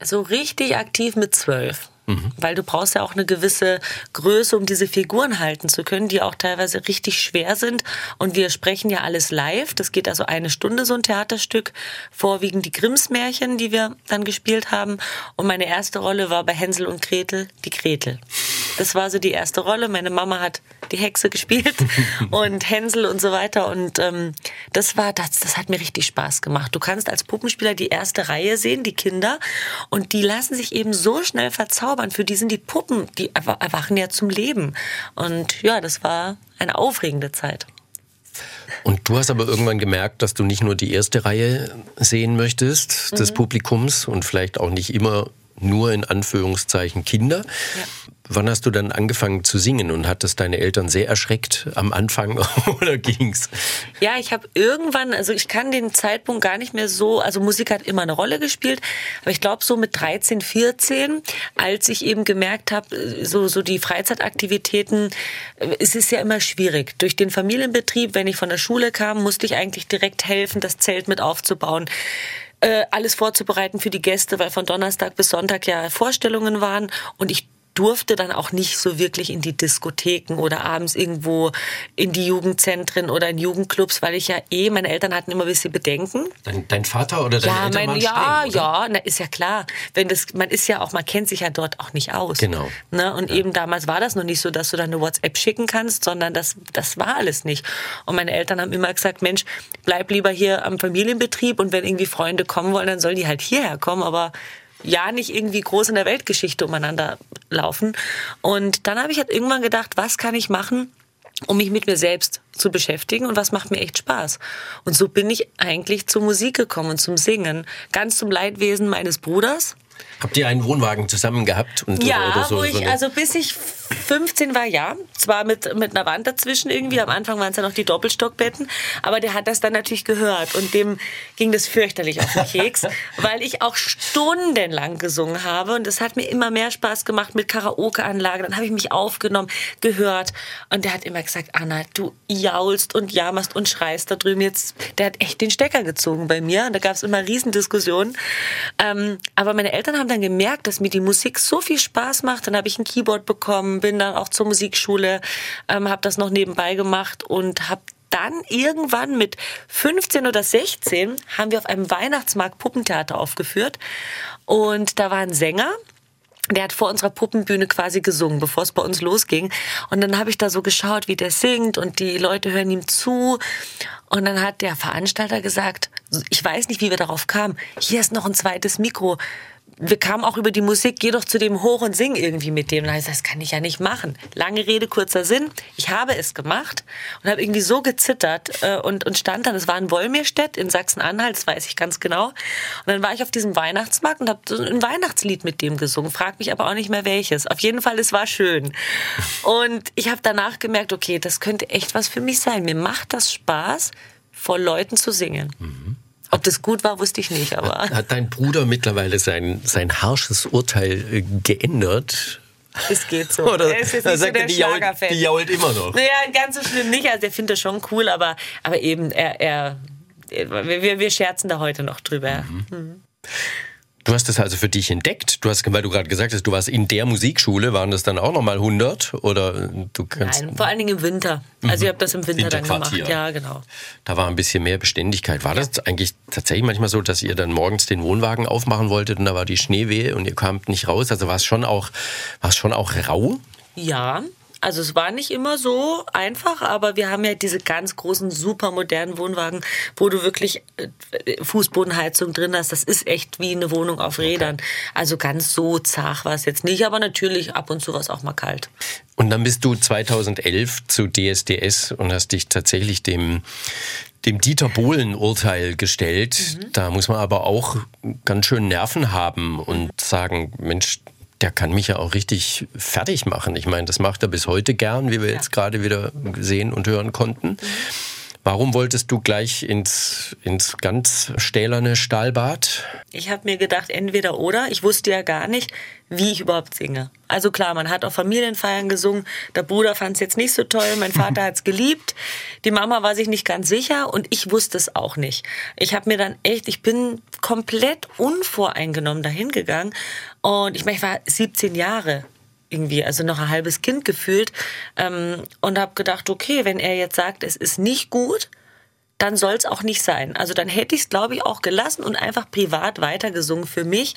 So richtig aktiv mit zwölf. Mhm. Weil du brauchst ja auch eine gewisse Größe, um diese Figuren halten zu können, die auch teilweise richtig schwer sind. Und wir sprechen ja alles live. Das geht also eine Stunde, so ein Theaterstück. Vorwiegend die Grimms-Märchen, die wir dann gespielt haben. Und meine erste Rolle war bei Hänsel und Gretel, die Gretel. Das war so die erste Rolle. Meine Mama hat die Hexe gespielt [laughs] und Hänsel und so weiter. Und ähm, das war, das, das hat mir richtig Spaß gemacht. Du kannst als Puppenspieler die erste Reihe sehen, die Kinder, und die lassen sich eben so schnell verzaubern zaubern. Für die sind die Puppen, die erwachen ja zum Leben. Und ja, das war eine aufregende Zeit. Und du hast aber irgendwann gemerkt, dass du nicht nur die erste Reihe sehen möchtest des mhm. Publikums und vielleicht auch nicht immer nur in Anführungszeichen Kinder. Ja. Wann hast du dann angefangen zu singen und hat das deine Eltern sehr erschreckt am Anfang [laughs] oder ging's? Ja, ich habe irgendwann, also ich kann den Zeitpunkt gar nicht mehr so, also Musik hat immer eine Rolle gespielt, aber ich glaube so mit 13, 14, als ich eben gemerkt habe, so so die Freizeitaktivitäten, es ist ja immer schwierig. Durch den Familienbetrieb, wenn ich von der Schule kam, musste ich eigentlich direkt helfen, das Zelt mit aufzubauen äh, alles vorzubereiten für die Gäste, weil von Donnerstag bis Sonntag ja Vorstellungen waren. Und ich durfte dann auch nicht so wirklich in die Diskotheken oder abends irgendwo in die Jugendzentren oder in Jugendclubs, weil ich ja eh, meine Eltern hatten immer ein bisschen Bedenken. Dein, dein Vater oder deine ja, Eltern mein, Ja, streng, ja, na, ist ja klar. Wenn das, man ist ja auch, man kennt sich ja dort auch nicht aus. Genau. Ne? Und ja. eben damals war das noch nicht so, dass du dann eine WhatsApp schicken kannst, sondern das, das war alles nicht. Und meine Eltern haben immer gesagt, Mensch, bleib lieber hier am Familienbetrieb und wenn irgendwie Freunde kommen wollen, dann sollen die halt hierher kommen, aber ja nicht irgendwie groß in der Weltgeschichte umeinander laufen. Und dann habe ich halt irgendwann gedacht, was kann ich machen, um mich mit mir selbst zu beschäftigen und was macht mir echt Spaß. Und so bin ich eigentlich zur Musik gekommen und zum Singen. Ganz zum Leidwesen meines Bruders. Habt ihr einen Wohnwagen zusammen gehabt? Und, ja, oder so, wo ich, so also bis ich 15 war, ja. Zwar mit, mit einer Wand dazwischen irgendwie. Am Anfang waren es ja noch die Doppelstockbetten. Aber der hat das dann natürlich gehört. Und dem ging das fürchterlich auf den Keks, [laughs] weil ich auch stundenlang gesungen habe. Und das hat mir immer mehr Spaß gemacht mit Karaoke-Anlage. Dann habe ich mich aufgenommen, gehört. Und der hat immer gesagt, Anna, du jaulst und jammerst und schreist da drüben jetzt. Der hat echt den Stecker gezogen bei mir. Und da gab es immer Riesendiskussionen. Ähm, aber meine Eltern haben dann gemerkt, dass mir die Musik so viel Spaß macht. Dann habe ich ein Keyboard bekommen, bin dann auch zur Musikschule, ähm, habe das noch nebenbei gemacht und habe dann irgendwann mit 15 oder 16 haben wir auf einem Weihnachtsmarkt Puppentheater aufgeführt und da war ein Sänger, der hat vor unserer Puppenbühne quasi gesungen, bevor es bei uns losging. Und dann habe ich da so geschaut, wie der singt und die Leute hören ihm zu. Und dann hat der Veranstalter gesagt, ich weiß nicht, wie wir darauf kamen, hier ist noch ein zweites Mikro wir kamen auch über die Musik, geh doch zu dem hoch und sing irgendwie mit dem. Und das kann ich ja nicht machen. Lange Rede, kurzer Sinn. Ich habe es gemacht und habe irgendwie so gezittert äh, und, und stand dann, es war in Wollmirstedt in Sachsen-Anhalt, das weiß ich ganz genau. Und dann war ich auf diesem Weihnachtsmarkt und habe ein Weihnachtslied mit dem gesungen. Frag mich aber auch nicht mehr welches. Auf jeden Fall, es war schön. Und ich habe danach gemerkt, okay, das könnte echt was für mich sein. Mir macht das Spaß, vor Leuten zu singen. Mhm. Ob das gut war, wusste ich nicht. Aber hat, dein Bruder mittlerweile sein, sein harsches Urteil äh, geändert? Es geht so. Oder er ist jetzt nicht so der die, jault, die jault immer noch. Naja, ganz so schlimm nicht. Also, der findet das schon cool, aber, aber eben, er, er, wir, wir scherzen da heute noch drüber. Mhm. Mhm. Du hast das also für dich entdeckt. Du hast, weil du gerade gesagt hast, du warst in der Musikschule. Waren das dann auch nochmal 100 oder du kannst? Nein, vor allen Dingen im Winter. Also ich habe das im Winter dann gemacht. Ja, genau. Da war ein bisschen mehr Beständigkeit. War das eigentlich tatsächlich manchmal so, dass ihr dann morgens den Wohnwagen aufmachen wolltet und da war die Schneewehe und ihr kamt nicht raus? Also war es schon auch, war es schon auch rau? Ja, also es war nicht immer so einfach, aber wir haben ja diese ganz großen, super modernen Wohnwagen, wo du wirklich äh, Fußbodenheizung drin hast. Das ist echt wie eine Wohnung auf Rädern. Okay. Also ganz so zart war es jetzt nicht, aber natürlich ab und zu war es auch mal kalt. Und dann bist du 2011 zu DSDS und hast dich tatsächlich dem dem Dieter Bohlen-Urteil gestellt. Mhm. Da muss man aber auch ganz schön Nerven haben und sagen, Mensch, der kann mich ja auch richtig fertig machen. Ich meine, das macht er bis heute gern, wie wir ja. jetzt gerade wieder sehen und hören konnten. Mhm. Warum wolltest du gleich ins, ins ganz stählerne Stahlbad? Ich habe mir gedacht, entweder oder. Ich wusste ja gar nicht, wie ich überhaupt singe. Also klar, man hat auf Familienfeiern gesungen. Der Bruder fand es jetzt nicht so toll, mein Vater [laughs] hat es geliebt. Die Mama war sich nicht ganz sicher und ich wusste es auch nicht. Ich habe mir dann echt, ich bin komplett unvoreingenommen dahin gegangen und ich meine, ich war 17 Jahre irgendwie, also noch ein halbes Kind gefühlt ähm, und habe gedacht, okay, wenn er jetzt sagt, es ist nicht gut, dann soll es auch nicht sein. Also dann hätte ich es, glaube ich, auch gelassen und einfach privat weitergesungen für mich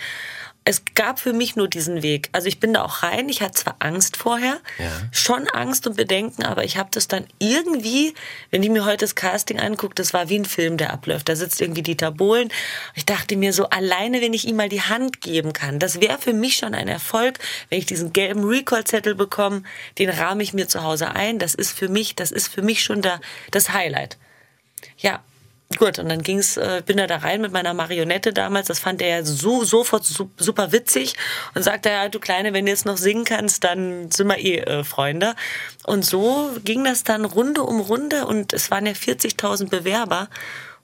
es gab für mich nur diesen Weg. Also ich bin da auch rein. Ich hatte zwar Angst vorher, ja. schon Angst und Bedenken, aber ich habe das dann irgendwie, wenn ich mir heute das Casting angucke, das war wie ein Film, der abläuft. Da sitzt irgendwie Dieter Bohlen. Ich dachte mir so, alleine, wenn ich ihm mal die Hand geben kann, das wäre für mich schon ein Erfolg, wenn ich diesen gelben Recall-Zettel bekomme, den rahme ich mir zu Hause ein. Das ist für mich, das ist für mich schon da, das Highlight. Ja, Gut, und dann ging's, äh, bin er da rein mit meiner Marionette damals. Das fand er ja so sofort super witzig und sagte, ja, du Kleine, wenn du jetzt noch singen kannst, dann sind wir eh äh, Freunde. Und so ging das dann Runde um Runde und es waren ja 40.000 Bewerber.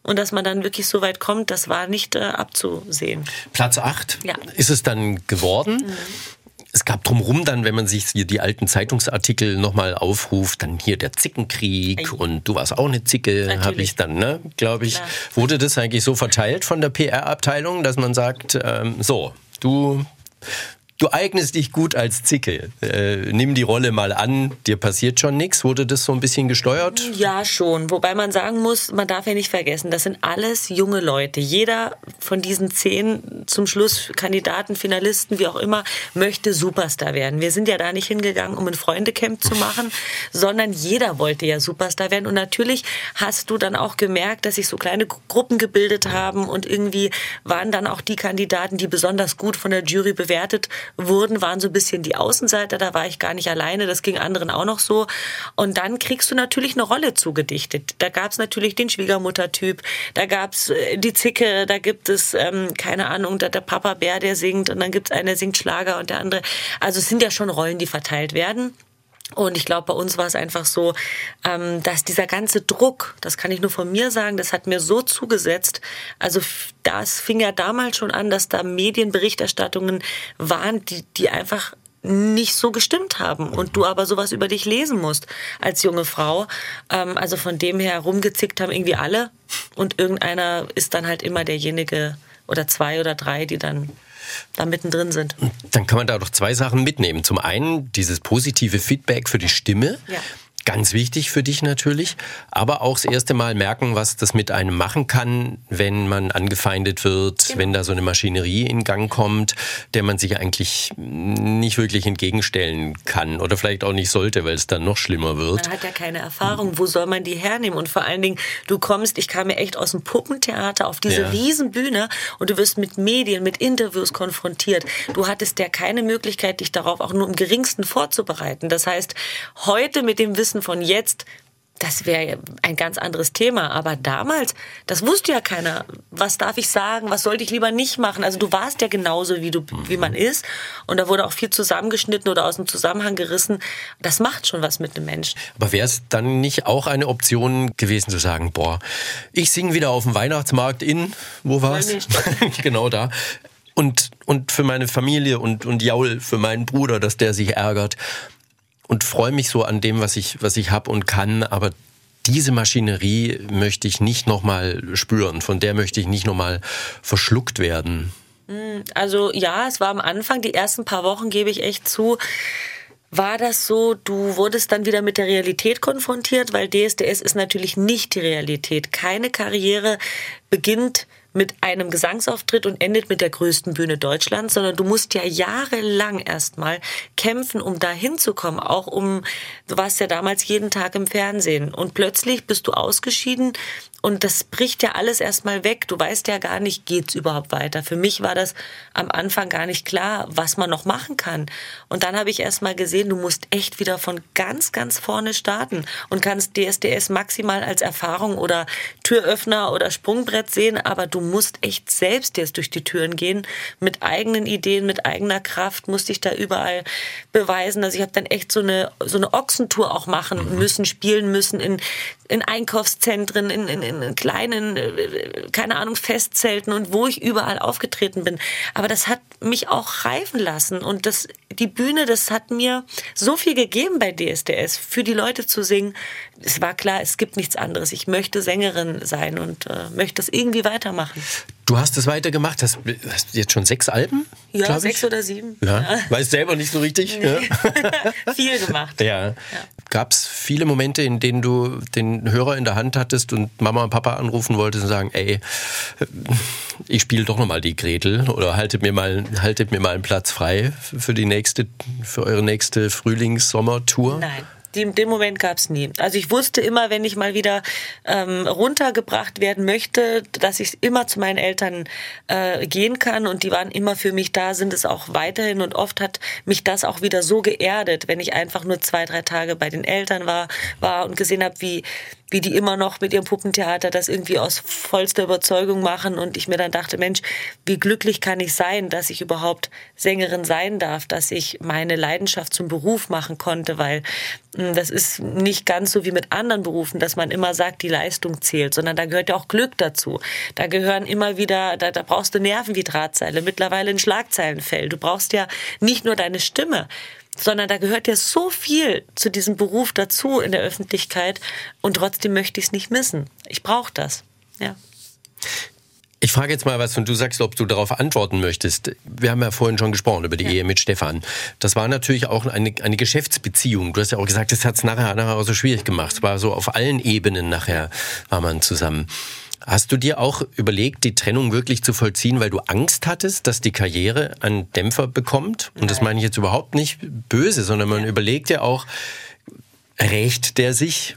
Und dass man dann wirklich so weit kommt, das war nicht äh, abzusehen. Platz 8 ja. ist es dann geworden. Mhm es gab drumherum dann, wenn man sich die alten Zeitungsartikel nochmal aufruft, dann hier der Zickenkrieg und du warst auch eine Zicke, habe ich dann, ne, glaube ich. Klar. Wurde das eigentlich so verteilt von der PR-Abteilung, dass man sagt, ähm, so, du du eignest dich gut als Zicke. Äh, nimm die Rolle mal an, dir passiert schon nichts. Wurde das so ein bisschen gesteuert? Ja, schon. Wobei man sagen muss, man darf ja nicht vergessen, das sind alles junge Leute. Jeder von diesen zehn zum Schluss Kandidaten, Finalisten, wie auch immer, möchte Superstar werden. Wir sind ja da nicht hingegangen, um ein Freundecamp zu machen, sondern jeder wollte ja Superstar werden. Und natürlich hast du dann auch gemerkt, dass sich so kleine Gruppen gebildet haben und irgendwie waren dann auch die Kandidaten, die besonders gut von der Jury bewertet wurden, waren so ein bisschen die Außenseiter, da war ich gar nicht alleine, das ging anderen auch noch so. Und dann kriegst du natürlich eine Rolle zugedichtet. Da gab es natürlich den Schwiegermuttertyp, da gab es äh, die Zicke, da gibt es, ähm, keine Ahnung, der, der Papa Bär, der singt und dann gibt es einen, der singt Schlager und der andere. Also es sind ja schon Rollen, die verteilt werden. Und ich glaube, bei uns war es einfach so, ähm, dass dieser ganze Druck, das kann ich nur von mir sagen, das hat mir so zugesetzt. Also das fing ja damals schon an, dass da Medienberichterstattungen waren, die, die einfach nicht so gestimmt haben und du aber sowas über dich lesen musst als junge Frau. Ähm, also von dem her rumgezickt haben irgendwie alle und irgendeiner ist dann halt immer derjenige oder zwei oder drei, die dann da mittendrin sind. Dann kann man da doch zwei Sachen mitnehmen. Zum einen dieses positive Feedback für die Stimme. Ja. Ganz wichtig für dich natürlich, aber auch das erste Mal merken, was das mit einem machen kann, wenn man angefeindet wird, genau. wenn da so eine Maschinerie in Gang kommt, der man sich eigentlich nicht wirklich entgegenstellen kann oder vielleicht auch nicht sollte, weil es dann noch schlimmer wird. Man hat ja keine Erfahrung, wo soll man die hernehmen? Und vor allen Dingen, du kommst, ich kam ja echt aus dem Puppentheater auf diese ja. Riesenbühne und du wirst mit Medien, mit Interviews konfrontiert. Du hattest ja keine Möglichkeit, dich darauf auch nur im geringsten vorzubereiten. Das heißt, heute mit dem Wissen Wissen von jetzt, das wäre ein ganz anderes Thema. Aber damals, das wusste ja keiner. Was darf ich sagen? Was sollte ich lieber nicht machen? Also du warst ja genauso, wie du, wie man ist. Und da wurde auch viel zusammengeschnitten oder aus dem Zusammenhang gerissen. Das macht schon was mit einem Menschen. Aber wäre es dann nicht auch eine Option gewesen zu sagen, boah, ich singe wieder auf dem Weihnachtsmarkt in, wo war es? [laughs] genau da. Und, und für meine Familie und, und Jaul, für meinen Bruder, dass der sich ärgert und freue mich so an dem, was ich, was ich habe und kann, aber diese Maschinerie möchte ich nicht nochmal spüren, von der möchte ich nicht nochmal verschluckt werden. Hm, also ja, es war am Anfang, die ersten paar Wochen gebe ich echt zu, war das so, du wurdest dann wieder mit der Realität konfrontiert, weil DSDS ist natürlich nicht die Realität. Keine Karriere beginnt mit einem Gesangsauftritt und endet mit der größten Bühne Deutschlands, sondern du musst ja jahrelang erstmal kämpfen, um da hinzukommen. Auch um, du warst ja damals jeden Tag im Fernsehen und plötzlich bist du ausgeschieden und das bricht ja alles erstmal weg. Du weißt ja gar nicht, geht's überhaupt weiter. Für mich war das am Anfang gar nicht klar, was man noch machen kann. Und dann habe ich erstmal gesehen, du musst echt wieder von ganz, ganz vorne starten und kannst DSDS maximal als Erfahrung oder Türöffner oder Sprungbrett sehen, aber du musst echt selbst jetzt durch die Türen gehen mit eigenen Ideen, mit eigener Kraft, musst dich da überall beweisen. Also ich habe dann echt so eine so eine Ochsentour auch machen müssen, spielen müssen in in Einkaufszentren, in, in, in kleinen, äh, keine Ahnung, Festzelten und wo ich überall aufgetreten bin. Aber das hat mich auch reifen lassen und das, die Bühne, das hat mir so viel gegeben bei DSDS, für die Leute zu singen. Es war klar, es gibt nichts anderes. Ich möchte Sängerin sein und äh, möchte das irgendwie weitermachen. Du hast es weitergemacht, hast, hast jetzt schon sechs Alben? Ja, sechs oder sieben. Ja. ja. Weißt selber nicht so richtig? Nee. Ja. [laughs] Viel gemacht. Ja. ja. Gab es viele Momente, in denen du den Hörer in der Hand hattest und Mama und Papa anrufen wolltest und sagen, ey, ich spiele doch nochmal die Gretel oder haltet mir mal, haltet mir mal einen Platz frei für die nächste, für eure nächste Frühlings-Sommer-Tour? Nein den, den Moment gab es nie. Also ich wusste immer, wenn ich mal wieder ähm, runtergebracht werden möchte, dass ich immer zu meinen Eltern äh, gehen kann und die waren immer für mich da, sind es auch weiterhin und oft hat mich das auch wieder so geerdet, wenn ich einfach nur zwei, drei Tage bei den Eltern war, war und gesehen habe, wie wie die immer noch mit ihrem Puppentheater das irgendwie aus vollster Überzeugung machen und ich mir dann dachte, Mensch, wie glücklich kann ich sein, dass ich überhaupt Sängerin sein darf, dass ich meine Leidenschaft zum Beruf machen konnte, weil hm, das ist nicht ganz so wie mit anderen Berufen, dass man immer sagt, die Leistung zählt, sondern da gehört ja auch Glück dazu. Da gehören immer wieder, da, da brauchst du Nerven wie Drahtseile, mittlerweile ein Schlagzeilenfell. Du brauchst ja nicht nur deine Stimme, sondern da gehört ja so viel zu diesem Beruf dazu in der Öffentlichkeit und trotzdem möchte ich es nicht missen. Ich brauche das. Ja. Ich frage jetzt mal was und du sagst, ob du darauf antworten möchtest. Wir haben ja vorhin schon gesprochen über die ja. Ehe mit Stefan. Das war natürlich auch eine, eine Geschäftsbeziehung. Du hast ja auch gesagt, das hat es nachher, nachher auch so schwierig gemacht. Es war so auf allen Ebenen nachher war man zusammen. Hast du dir auch überlegt, die Trennung wirklich zu vollziehen, weil du Angst hattest, dass die Karriere einen Dämpfer bekommt? Und das meine ich jetzt überhaupt nicht böse, sondern man überlegt ja auch, rächt der sich?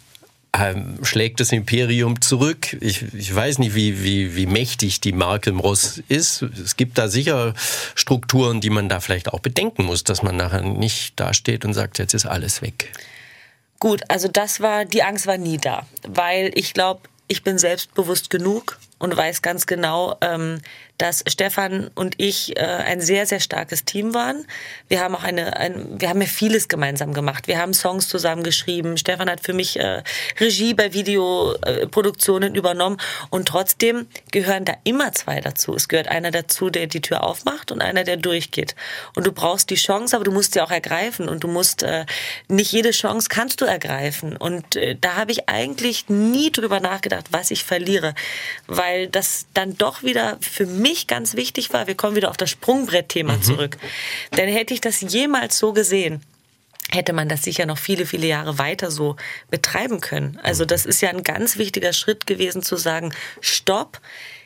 Ähm, schlägt das Imperium zurück? Ich, ich weiß nicht, wie, wie, wie mächtig die Marke Ross ist. Es gibt da sicher Strukturen, die man da vielleicht auch bedenken muss, dass man nachher nicht dasteht und sagt, jetzt ist alles weg. Gut, also das war, die Angst war nie da, weil ich glaube, ich bin selbstbewusst genug und weiß ganz genau, ähm, dass Stefan und ich äh, ein sehr, sehr starkes Team waren. Wir haben auch eine, ein, wir haben ja vieles gemeinsam gemacht. Wir haben Songs zusammen geschrieben. Stefan hat für mich äh, Regie bei Videoproduktionen übernommen und trotzdem gehören da immer zwei dazu. Es gehört einer dazu, der die Tür aufmacht und einer, der durchgeht. Und du brauchst die Chance, aber du musst sie auch ergreifen und du musst äh, nicht jede Chance kannst du ergreifen. Und äh, da habe ich eigentlich nie drüber nachgedacht, was ich verliere, weil das dann doch wieder für mich mich ganz wichtig war, wir kommen wieder auf das Sprungbrett-Thema mhm. zurück. Denn hätte ich das jemals so gesehen, hätte man das sicher noch viele, viele Jahre weiter so betreiben können. Also das ist ja ein ganz wichtiger Schritt gewesen zu sagen, stopp,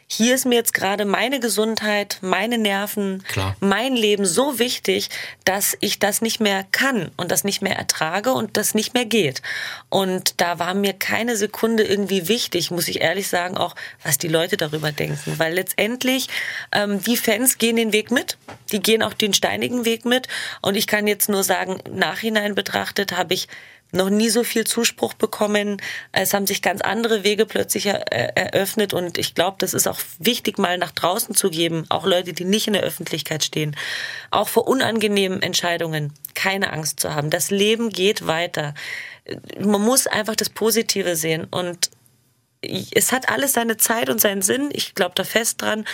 hier ist mir jetzt gerade meine Gesundheit, meine Nerven, Klar. mein Leben so wichtig, dass ich das nicht mehr kann und das nicht mehr ertrage und das nicht mehr geht. Und da war mir keine Sekunde irgendwie wichtig, muss ich ehrlich sagen, auch was die Leute darüber denken. Weil letztendlich ähm, die Fans gehen den Weg mit, die gehen auch den steinigen Weg mit. Und ich kann jetzt nur sagen, nachhinein betrachtet habe ich noch nie so viel Zuspruch bekommen. Es haben sich ganz andere Wege plötzlich eröffnet und ich glaube, das ist auch wichtig, mal nach draußen zu geben, auch Leute, die nicht in der Öffentlichkeit stehen, auch vor unangenehmen Entscheidungen keine Angst zu haben. Das Leben geht weiter. Man muss einfach das Positive sehen und es hat alles seine Zeit und seinen Sinn. Ich glaube da fest dran.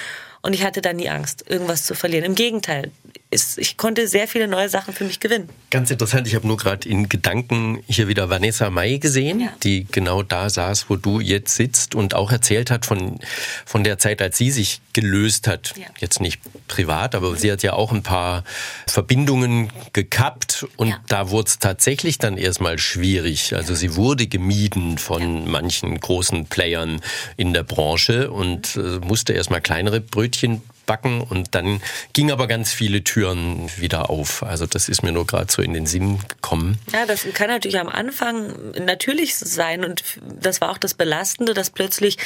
Und ich hatte da nie Angst, irgendwas zu verlieren. Im Gegenteil, ist, ich konnte sehr viele neue Sachen für mich gewinnen. Ganz interessant, ich habe nur gerade in Gedanken hier wieder Vanessa May gesehen, ja. die genau da saß, wo du jetzt sitzt und auch erzählt hat von, von der Zeit, als sie sich gelöst hat. Ja. Jetzt nicht privat, aber mhm. sie hat ja auch ein paar Verbindungen gekappt und ja. da wurde es tatsächlich dann erstmal schwierig. Also sie wurde gemieden von manchen großen Playern in der Branche und äh, musste erstmal kleinere Brötchen backen und dann ging aber ganz viele Türen wieder auf. Also das ist mir nur gerade so in den Sinn gekommen. Ja, das kann natürlich am Anfang natürlich sein und das war auch das Belastende, dass plötzlich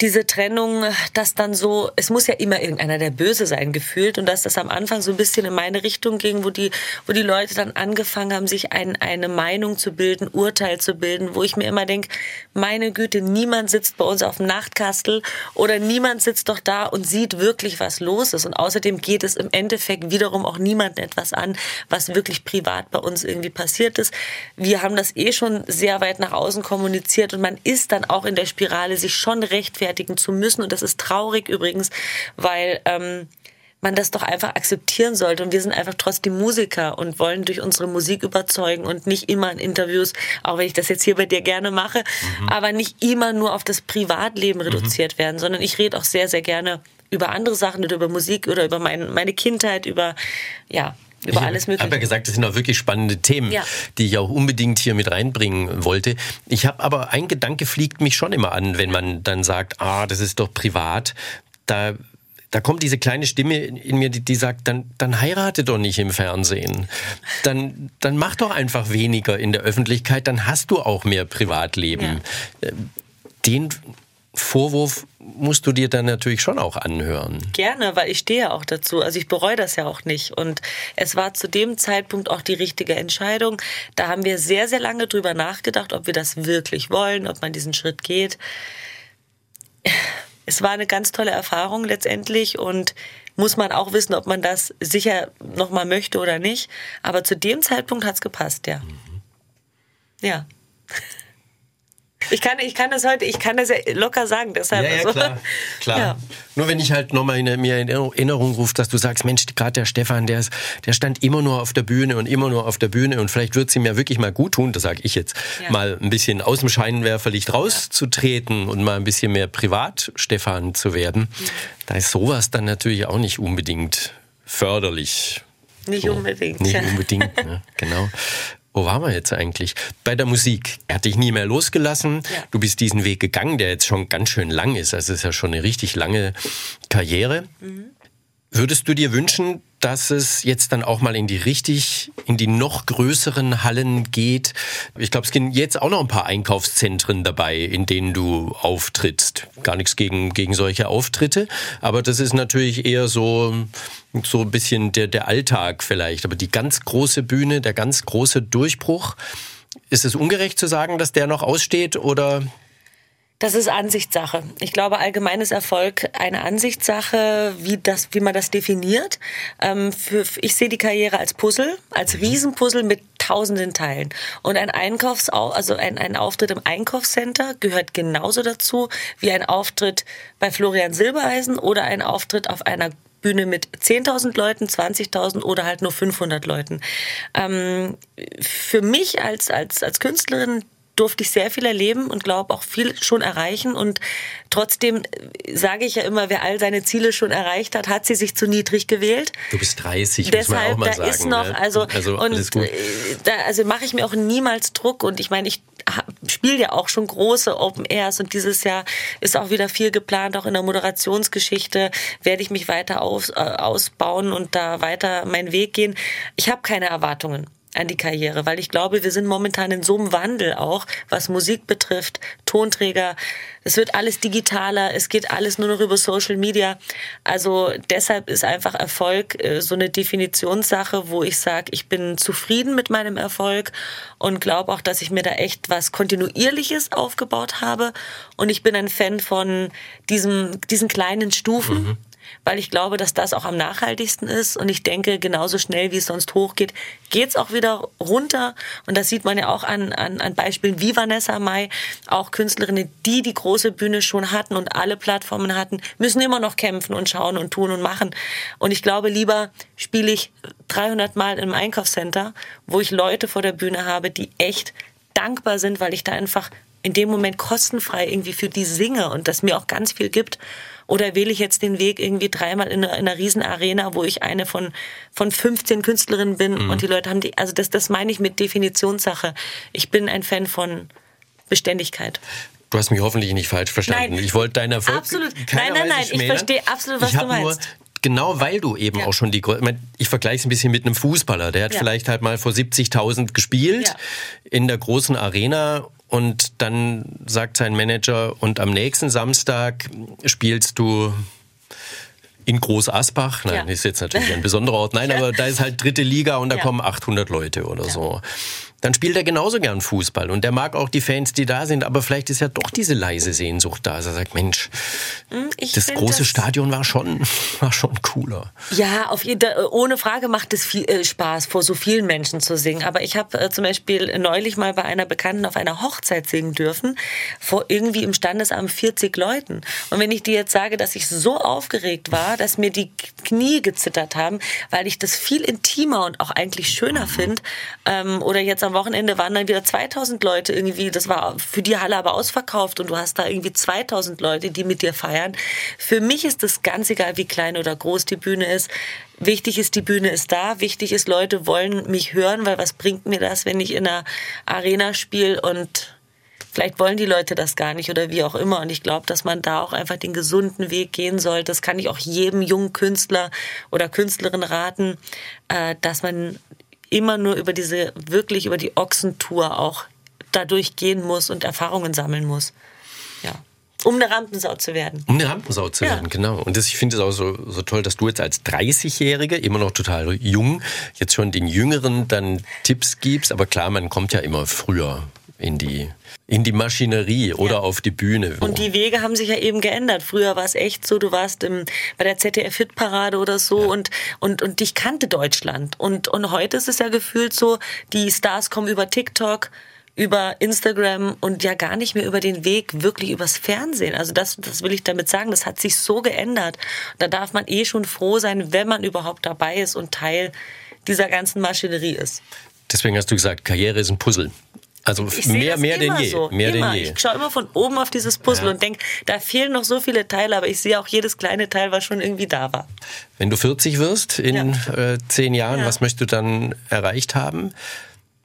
diese Trennung, dass dann so, es muss ja immer irgendeiner der Böse sein gefühlt und dass das am Anfang so ein bisschen in meine Richtung ging, wo die, wo die Leute dann angefangen haben, sich ein, eine Meinung zu bilden, Urteil zu bilden, wo ich mir immer denke, meine Güte, niemand sitzt bei uns auf dem Nachtkastel oder niemand sitzt doch da und sieht wirklich, was los ist. Und außerdem geht es im Endeffekt wiederum auch niemandem etwas an, was wirklich privat bei uns irgendwie passiert ist. Wir haben das eh schon sehr weit nach außen kommuniziert und man ist dann auch in der Spirale sich schon rechtfertigt rechtfertigen zu müssen. Und das ist traurig übrigens, weil ähm, man das doch einfach akzeptieren sollte. Und wir sind einfach trotzdem Musiker und wollen durch unsere Musik überzeugen und nicht immer in Interviews, auch wenn ich das jetzt hier bei dir gerne mache, mhm. aber nicht immer nur auf das Privatleben mhm. reduziert mhm. werden, sondern ich rede auch sehr, sehr gerne über andere Sachen oder über Musik oder über mein, meine Kindheit, über, ja, über ich alles Mögliche. Ich habe ja gesagt, das sind auch wirklich spannende Themen, ja. die ich auch unbedingt hier mit reinbringen wollte. Ich habe aber ein Gedanke fliegt mich schon immer an, wenn man dann sagt, ah, das ist doch privat. Da da kommt diese kleine Stimme in mir, die, die, sagt, dann, dann heirate doch nicht im Fernsehen. Dann, dann mach doch einfach weniger in der Öffentlichkeit, dann hast du auch mehr Privatleben. Ja. Äh, den Vorwurf musst du dir dann natürlich schon auch anhören. Gerne, weil ich stehe auch dazu. Also ich bereue das ja auch nicht. Und es war zu dem Zeitpunkt auch die richtige Entscheidung. Da haben wir sehr, sehr lange drüber nachgedacht, ob wir das wirklich wollen, ob man diesen Schritt geht. Es war eine ganz tolle Erfahrung letztendlich und muss man auch wissen, ob man das sicher nochmal möchte oder nicht. Aber zu dem Zeitpunkt hat es gepasst, ja. Mhm. Ja. Ich kann, ich kann das heute, ich kann das ja locker sagen, deshalb. Ja, ja klar, klar. Ja. Nur wenn ich halt nochmal in, mir in Erinnerung rufe, dass du sagst, Mensch, gerade der Stefan, der, ist, der stand immer nur auf der Bühne und immer nur auf der Bühne und vielleicht wird es ihm ja wirklich mal gut tun, das sage ich jetzt, ja. mal ein bisschen aus dem Scheinwerferlicht rauszutreten und mal ein bisschen mehr privat Stefan zu werden. Mhm. Da ist sowas dann natürlich auch nicht unbedingt förderlich. Nicht so. unbedingt. Nicht unbedingt, ne? [laughs] genau. Wo waren wir jetzt eigentlich? Bei der Musik. Er hat dich nie mehr losgelassen. Ja. Du bist diesen Weg gegangen, der jetzt schon ganz schön lang ist. Also es ist ja schon eine richtig lange Karriere. Mhm. Würdest du dir wünschen, dass es jetzt dann auch mal in die richtig, in die noch größeren Hallen geht? Ich glaube, es gehen jetzt auch noch ein paar Einkaufszentren dabei, in denen du auftrittst. Gar nichts gegen, gegen solche Auftritte, aber das ist natürlich eher so, so ein bisschen der, der Alltag vielleicht. Aber die ganz große Bühne, der ganz große Durchbruch, ist es ungerecht zu sagen, dass der noch aussteht oder das ist Ansichtssache. Ich glaube, allgemein ist Erfolg eine Ansichtssache, wie, das, wie man das definiert. Ähm, ich sehe die Karriere als Puzzle, als Riesenpuzzle mit tausenden Teilen. Und ein Einkaufs also ein, ein Auftritt im Einkaufscenter gehört genauso dazu wie ein Auftritt bei Florian Silbereisen oder ein Auftritt auf einer Bühne mit 10.000 Leuten, 20.000 oder halt nur 500 Leuten. Ähm, für mich als, als, als Künstlerin durfte ich sehr viel erleben und glaube auch viel schon erreichen. Und trotzdem sage ich ja immer, wer all seine Ziele schon erreicht hat, hat sie sich zu niedrig gewählt. Du bist 30, Deshalb, muss man auch mal da sagen. Ist noch, ne? also, also, und äh, da, also mache ich mir auch niemals Druck. Und ich meine, ich spiele ja auch schon große Open Airs und dieses Jahr ist auch wieder viel geplant, auch in der Moderationsgeschichte werde ich mich weiter aus, äh, ausbauen und da weiter meinen Weg gehen. Ich habe keine Erwartungen an die Karriere, weil ich glaube, wir sind momentan in so einem Wandel auch, was Musik betrifft, Tonträger. Es wird alles digitaler, es geht alles nur noch über Social Media. Also deshalb ist einfach Erfolg äh, so eine Definitionssache, wo ich sage, ich bin zufrieden mit meinem Erfolg und glaube auch, dass ich mir da echt was Kontinuierliches aufgebaut habe. Und ich bin ein Fan von diesem, diesen kleinen Stufen. Mhm weil ich glaube, dass das auch am nachhaltigsten ist. Und ich denke, genauso schnell wie es sonst hochgeht, geht's auch wieder runter. Und das sieht man ja auch an, an, an Beispielen wie Vanessa Mai, auch Künstlerinnen, die die große Bühne schon hatten und alle Plattformen hatten, müssen immer noch kämpfen und schauen und tun und machen. Und ich glaube, lieber spiele ich 300 Mal im Einkaufscenter, wo ich Leute vor der Bühne habe, die echt dankbar sind, weil ich da einfach in dem Moment kostenfrei irgendwie für die singe und das mir auch ganz viel gibt. Oder wähle ich jetzt den Weg irgendwie dreimal in einer, in einer Riesenarena, wo ich eine von, von 15 Künstlerinnen bin mhm. und die Leute haben die, also das, das meine ich mit Definitionssache. Ich bin ein Fan von Beständigkeit. Du hast mich hoffentlich nicht falsch verstanden. Nein, ich wollte deinen Erfolg. Absolut. Nein, nein, nein. Ich verstehe absolut, was du meinst. Nur genau weil du eben ja. auch schon die, ich vergleiche es ein bisschen mit einem Fußballer, der hat ja. vielleicht halt mal vor 70.000 gespielt ja. in der großen Arena und dann sagt sein Manager, und am nächsten Samstag spielst du in Groß Asbach, nein, ja. ist jetzt natürlich ein besonderer Ort, nein, [laughs] aber da ist halt dritte Liga und da ja. kommen 800 Leute oder ja. so dann spielt er genauso gern Fußball. Und der mag auch die Fans, die da sind. Aber vielleicht ist ja doch diese leise Sehnsucht da. Also er sagt, Mensch, hm, ich das große das Stadion war schon, [laughs] war schon cooler. Ja, auf jeden, ohne Frage macht es viel äh, Spaß, vor so vielen Menschen zu singen. Aber ich habe äh, zum Beispiel neulich mal bei einer Bekannten auf einer Hochzeit singen dürfen, vor irgendwie im Standesamt 40 Leuten. Und wenn ich dir jetzt sage, dass ich so aufgeregt war, dass mir die Knie gezittert haben, weil ich das viel intimer und auch eigentlich schöner finde, ähm, oder jetzt am Wochenende waren dann wieder 2000 Leute irgendwie, das war für die Halle aber ausverkauft und du hast da irgendwie 2000 Leute, die mit dir feiern. Für mich ist das ganz egal, wie klein oder groß die Bühne ist. Wichtig ist, die Bühne ist da. Wichtig ist, Leute wollen mich hören, weil was bringt mir das, wenn ich in einer Arena spiele und vielleicht wollen die Leute das gar nicht oder wie auch immer. Und ich glaube, dass man da auch einfach den gesunden Weg gehen soll. Das kann ich auch jedem jungen Künstler oder Künstlerin raten, äh, dass man immer nur über diese, wirklich über die Ochsentour auch dadurch gehen muss und Erfahrungen sammeln muss. Ja. Um eine Rampensau zu werden. Um eine Rampensau zu ja. werden, genau. Und das, ich finde es auch so, so toll, dass du jetzt als 30-Jährige, immer noch total jung, jetzt schon den Jüngeren dann Tipps gibst. Aber klar, man kommt ja immer früher in die in die Maschinerie oder ja. auf die Bühne. Und die Wege haben sich ja eben geändert. Früher war es echt so, du warst im, bei der ZDF Hitparade oder so ja. und, und, und dich kannte Deutschland. Und, und heute ist es ja gefühlt so, die Stars kommen über TikTok, über Instagram und ja gar nicht mehr über den Weg wirklich übers Fernsehen. Also das, das will ich damit sagen, das hat sich so geändert. Da darf man eh schon froh sein, wenn man überhaupt dabei ist und Teil dieser ganzen Maschinerie ist. Deswegen hast du gesagt, Karriere ist ein Puzzle. Also ich mehr, mehr denn je. So. Mehr immer. denn je. Ich schaue immer von oben auf dieses Puzzle ja. und denke, da fehlen noch so viele Teile, aber ich sehe auch jedes kleine Teil, was schon irgendwie da war. Wenn du 40 wirst in ja. äh, zehn Jahren, ja. was möchtest du dann erreicht haben?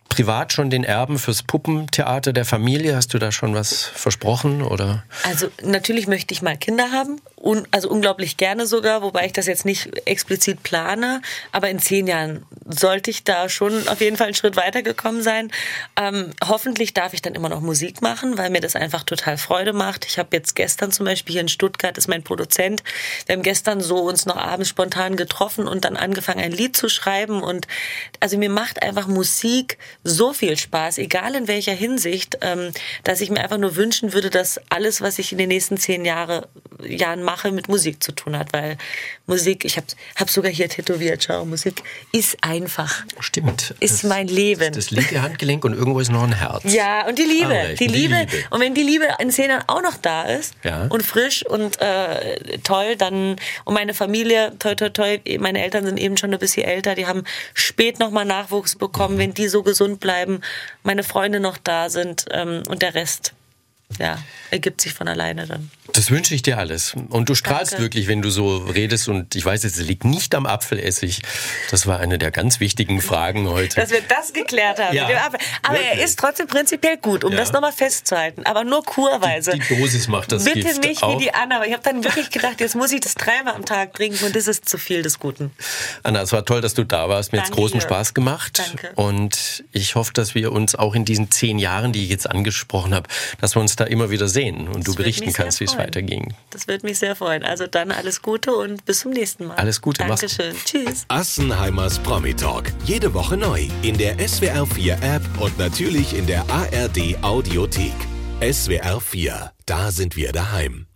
privat schon den Erben fürs Puppentheater der Familie? Hast du da schon was versprochen oder? Also natürlich möchte ich mal Kinder haben, un also unglaublich gerne sogar, wobei ich das jetzt nicht explizit plane. Aber in zehn Jahren sollte ich da schon auf jeden Fall einen Schritt weitergekommen sein. Ähm, hoffentlich darf ich dann immer noch Musik machen, weil mir das einfach total Freude macht. Ich habe jetzt gestern zum Beispiel hier in Stuttgart ist mein Produzent. Wir haben gestern so uns noch abends spontan getroffen und dann angefangen ein Lied zu schreiben und also mir macht einfach Musik so viel Spaß, egal in welcher Hinsicht, ähm, dass ich mir einfach nur wünschen würde, dass alles, was ich in den nächsten zehn Jahre, Jahren mache, mit Musik zu tun hat. Weil Musik, ich habe hab sogar hier tätowiert, schau, Musik ist einfach. Stimmt. Ist das, mein Leben. Das linke Handgelenk und irgendwo ist noch ein Herz. Ja, und die Liebe. Ah, die, Liebe. die, Liebe. Und wenn die Liebe in Jahren auch noch da ist ja. und frisch und äh, toll, dann, und meine Familie, toi, toi, toi, meine Eltern sind eben schon ein bisschen älter, die haben spät nochmal Nachwuchs bekommen, mhm. wenn die so gesund bleiben, meine Freunde noch da sind ähm, und der Rest, ja, ergibt sich von alleine dann. Das wünsche ich dir alles. Und du strahlst Danke. wirklich, wenn du so redest. Und ich weiß, es liegt nicht am Apfelessig. Das war eine der ganz wichtigen Fragen heute. Dass wir das geklärt haben. Ja, Aber wirklich. er ist trotzdem prinzipiell gut, um ja. das nochmal festzuhalten. Aber nur kurweise. Die, die Dosis macht das Bitte Gift nicht auch. wie die Anna. Aber ich habe dann wirklich gedacht, jetzt muss ich das dreimal am Tag trinken. Und das ist zu viel des Guten. Anna, es war toll, dass du da warst. Mir hat großen Spaß gemacht. Danke. Und ich hoffe, dass wir uns auch in diesen zehn Jahren, die ich jetzt angesprochen habe, dass wir uns da immer wieder sehen und das du berichten kannst, wie es weiterging. Das würde mich sehr freuen. Also dann alles Gute und bis zum nächsten Mal. Alles Gute, Dankeschön. Mach's. Tschüss. Assenheimers Promi Talk. Jede Woche neu in der SWR 4 App und natürlich in der ARD Audiothek. SWR 4, da sind wir daheim.